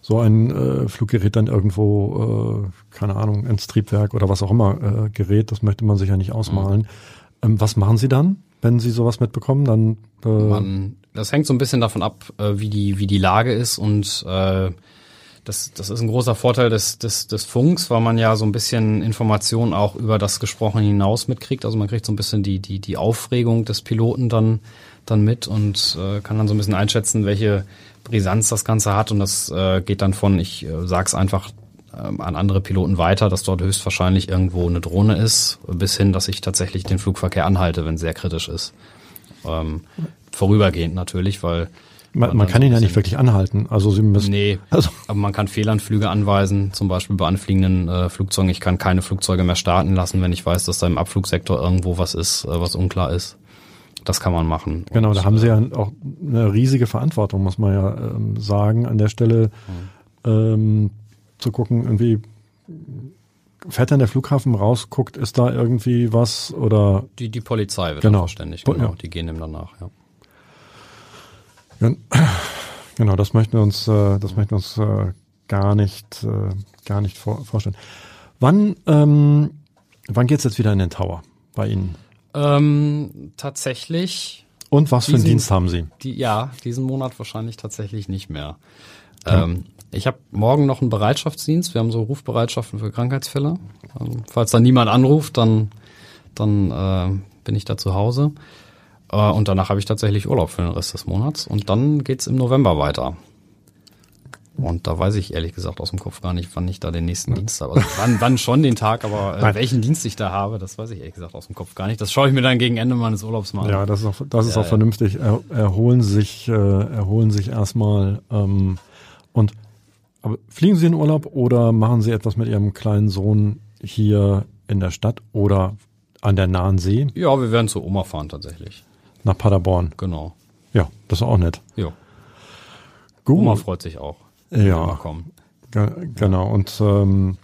Speaker 3: So ein äh, Fluggerät dann irgendwo, äh, keine Ahnung, ins Triebwerk oder was auch immer äh, gerät, das möchte man sich ja nicht ausmalen. Mhm. Ähm, was machen Sie dann, wenn Sie sowas mitbekommen? Dann
Speaker 4: äh, man, das hängt so ein bisschen davon ab, äh, wie die wie die Lage ist und äh, das, das ist ein großer Vorteil des, des, des Funks, weil man ja so ein bisschen Informationen auch über das Gesprochene hinaus mitkriegt. Also man kriegt so ein bisschen die, die, die Aufregung des Piloten dann, dann mit und äh, kann dann so ein bisschen einschätzen, welche Brisanz das Ganze hat. Und das äh, geht dann von, ich äh, sag's einfach äh, an andere Piloten weiter, dass dort höchstwahrscheinlich irgendwo eine Drohne ist, bis hin, dass ich tatsächlich den Flugverkehr anhalte, wenn sehr kritisch ist. Ähm, vorübergehend natürlich, weil
Speaker 3: man, man kann ihn ja nicht wirklich anhalten. Also sie müssen.
Speaker 4: Nee, also. aber man kann Fehlanflüge anweisen, zum Beispiel bei anfliegenden äh, Flugzeugen. Ich kann keine Flugzeuge mehr starten lassen, wenn ich weiß, dass da im Abflugsektor irgendwo was ist, äh, was unklar ist. Das kann man machen.
Speaker 3: Genau, Und, da haben sie ja auch eine riesige Verantwortung, muss man ja ähm, sagen, an der Stelle mhm. ähm, zu gucken, irgendwie fährt dann der Flughafen raus, guckt, ist da irgendwie was oder
Speaker 4: die die Polizei wird
Speaker 3: genau.
Speaker 4: ständig, genau, ja. die gehen ihm danach, ja.
Speaker 3: Genau, das möchten wir uns, äh, das möchten wir uns äh, gar nicht, äh, gar nicht vor, vorstellen. Wann, ähm, wann geht's jetzt wieder in den Tower bei Ihnen?
Speaker 4: Ähm, tatsächlich.
Speaker 3: Und was diesen, für einen Dienst haben Sie?
Speaker 4: Die, ja, diesen Monat wahrscheinlich tatsächlich nicht mehr. Ja. Ähm, ich habe morgen noch einen Bereitschaftsdienst. Wir haben so Rufbereitschaften für Krankheitsfälle. Ähm, falls da niemand anruft, dann, dann äh, bin ich da zu Hause. Äh, und danach habe ich tatsächlich Urlaub für den Rest des Monats. Und dann geht's im November weiter. Und da weiß ich ehrlich gesagt aus dem Kopf gar nicht, wann ich da den nächsten Dienst habe. Also wann, wann schon den Tag, aber äh, welchen Dienst ich da habe, das weiß ich ehrlich gesagt aus dem Kopf gar nicht. Das schaue ich mir dann gegen Ende meines Urlaubs mal an.
Speaker 3: Ja, das ist auch, das ist ja, auch vernünftig. Er, erholen sich, äh, erholen sich erstmal. Ähm, und aber fliegen Sie in Urlaub oder machen Sie etwas mit Ihrem kleinen Sohn hier in der Stadt oder an der nahen See?
Speaker 4: Ja, wir werden zur Oma fahren tatsächlich.
Speaker 3: Nach Paderborn.
Speaker 4: Genau.
Speaker 3: Ja, das ist auch nett.
Speaker 4: Ja. Gut. Oma freut sich auch.
Speaker 3: Ja. Genau. Und ähm,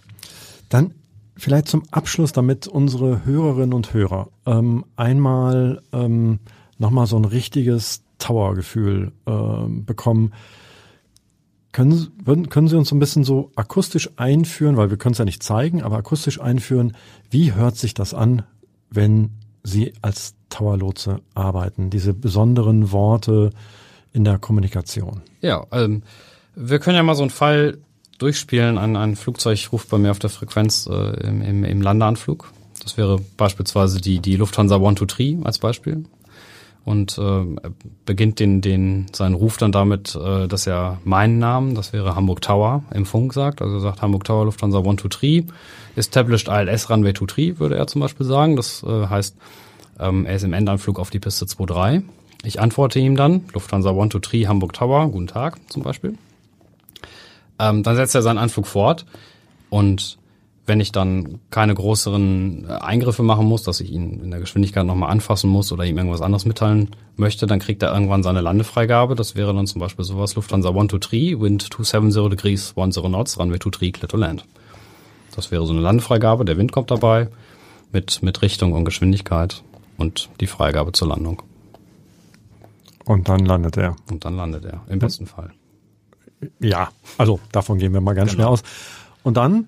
Speaker 3: dann vielleicht zum Abschluss, damit unsere Hörerinnen und Hörer ähm, einmal ähm, nochmal so ein richtiges Tower-Gefühl ähm, bekommen. Können, würden, können Sie uns so ein bisschen so akustisch einführen, weil wir können es ja nicht zeigen, aber akustisch einführen, wie hört sich das an, wenn Sie als Tower-Lotse arbeiten, diese besonderen Worte in der Kommunikation?
Speaker 4: Ja, ähm, wir können ja mal so einen Fall durchspielen. Ein, ein Flugzeug ruft bei mir auf der Frequenz äh, im, im, im Landeanflug. Das wäre beispielsweise die, die Lufthansa 123 als Beispiel. Und äh, beginnt den, den, seinen Ruf dann damit, äh, dass er meinen Namen, das wäre Hamburg Tower, im Funk sagt. Also sagt Hamburg Tower Lufthansa 123, established ILS Runway 23, würde er zum Beispiel sagen. Das äh, heißt, ähm, er ist im Endanflug auf die Piste 23. Ich antworte ihm dann, Lufthansa 123 Hamburg Tower, guten Tag zum Beispiel. Ähm, dann setzt er seinen Anflug fort und wenn ich dann keine größeren äh, Eingriffe machen muss, dass ich ihn in der Geschwindigkeit nochmal anfassen muss oder ihm irgendwas anderes mitteilen möchte, dann kriegt er irgendwann seine Landefreigabe. Das wäre dann zum Beispiel sowas Lufthansa 123, Wind 270 degrees 10 knots, Runway 23, clear to land. Das wäre so eine Landefreigabe, der Wind kommt dabei mit, mit Richtung und Geschwindigkeit und die Freigabe zur Landung.
Speaker 3: Und dann landet er.
Speaker 4: Und dann landet er, im besten Fall.
Speaker 3: Ja, also davon gehen wir mal ganz genau. schnell aus. Und dann,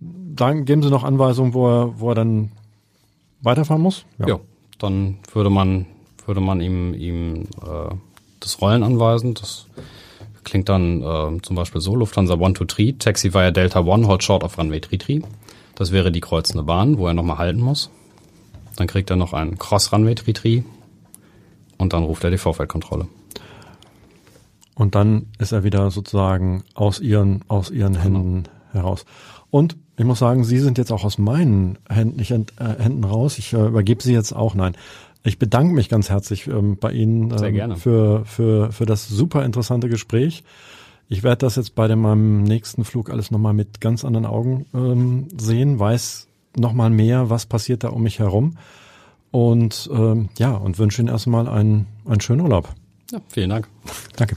Speaker 3: dann geben Sie noch Anweisungen, wo er, wo er dann weiterfahren muss?
Speaker 4: Ja, ja dann würde man, würde man ihm, ihm äh, das Rollen anweisen. Das klingt dann äh, zum Beispiel so, Lufthansa 123, Taxi via Delta One, hold short of Runway 33. Das wäre die kreuzende Bahn, wo er nochmal halten muss. Dann kriegt er noch einen Cross-Runway 33 und dann ruft er die Vorfeldkontrolle.
Speaker 3: Und dann ist er wieder sozusagen aus ihren, aus ihren genau. Händen heraus. Und ich muss sagen, Sie sind jetzt auch aus meinen Händen, ich, äh, Händen raus. Ich äh, übergebe Sie jetzt auch. Nein, ich bedanke mich ganz herzlich ähm, bei Ihnen ähm, für, für, für das super interessante Gespräch. Ich werde das jetzt bei dem, meinem nächsten Flug alles nochmal mit ganz anderen Augen ähm, sehen, weiß nochmal mehr, was passiert da um mich herum. Und ähm, ja, und wünsche Ihnen erstmal einen, einen schönen Urlaub.
Speaker 4: Ja, vielen Dank.
Speaker 3: Danke.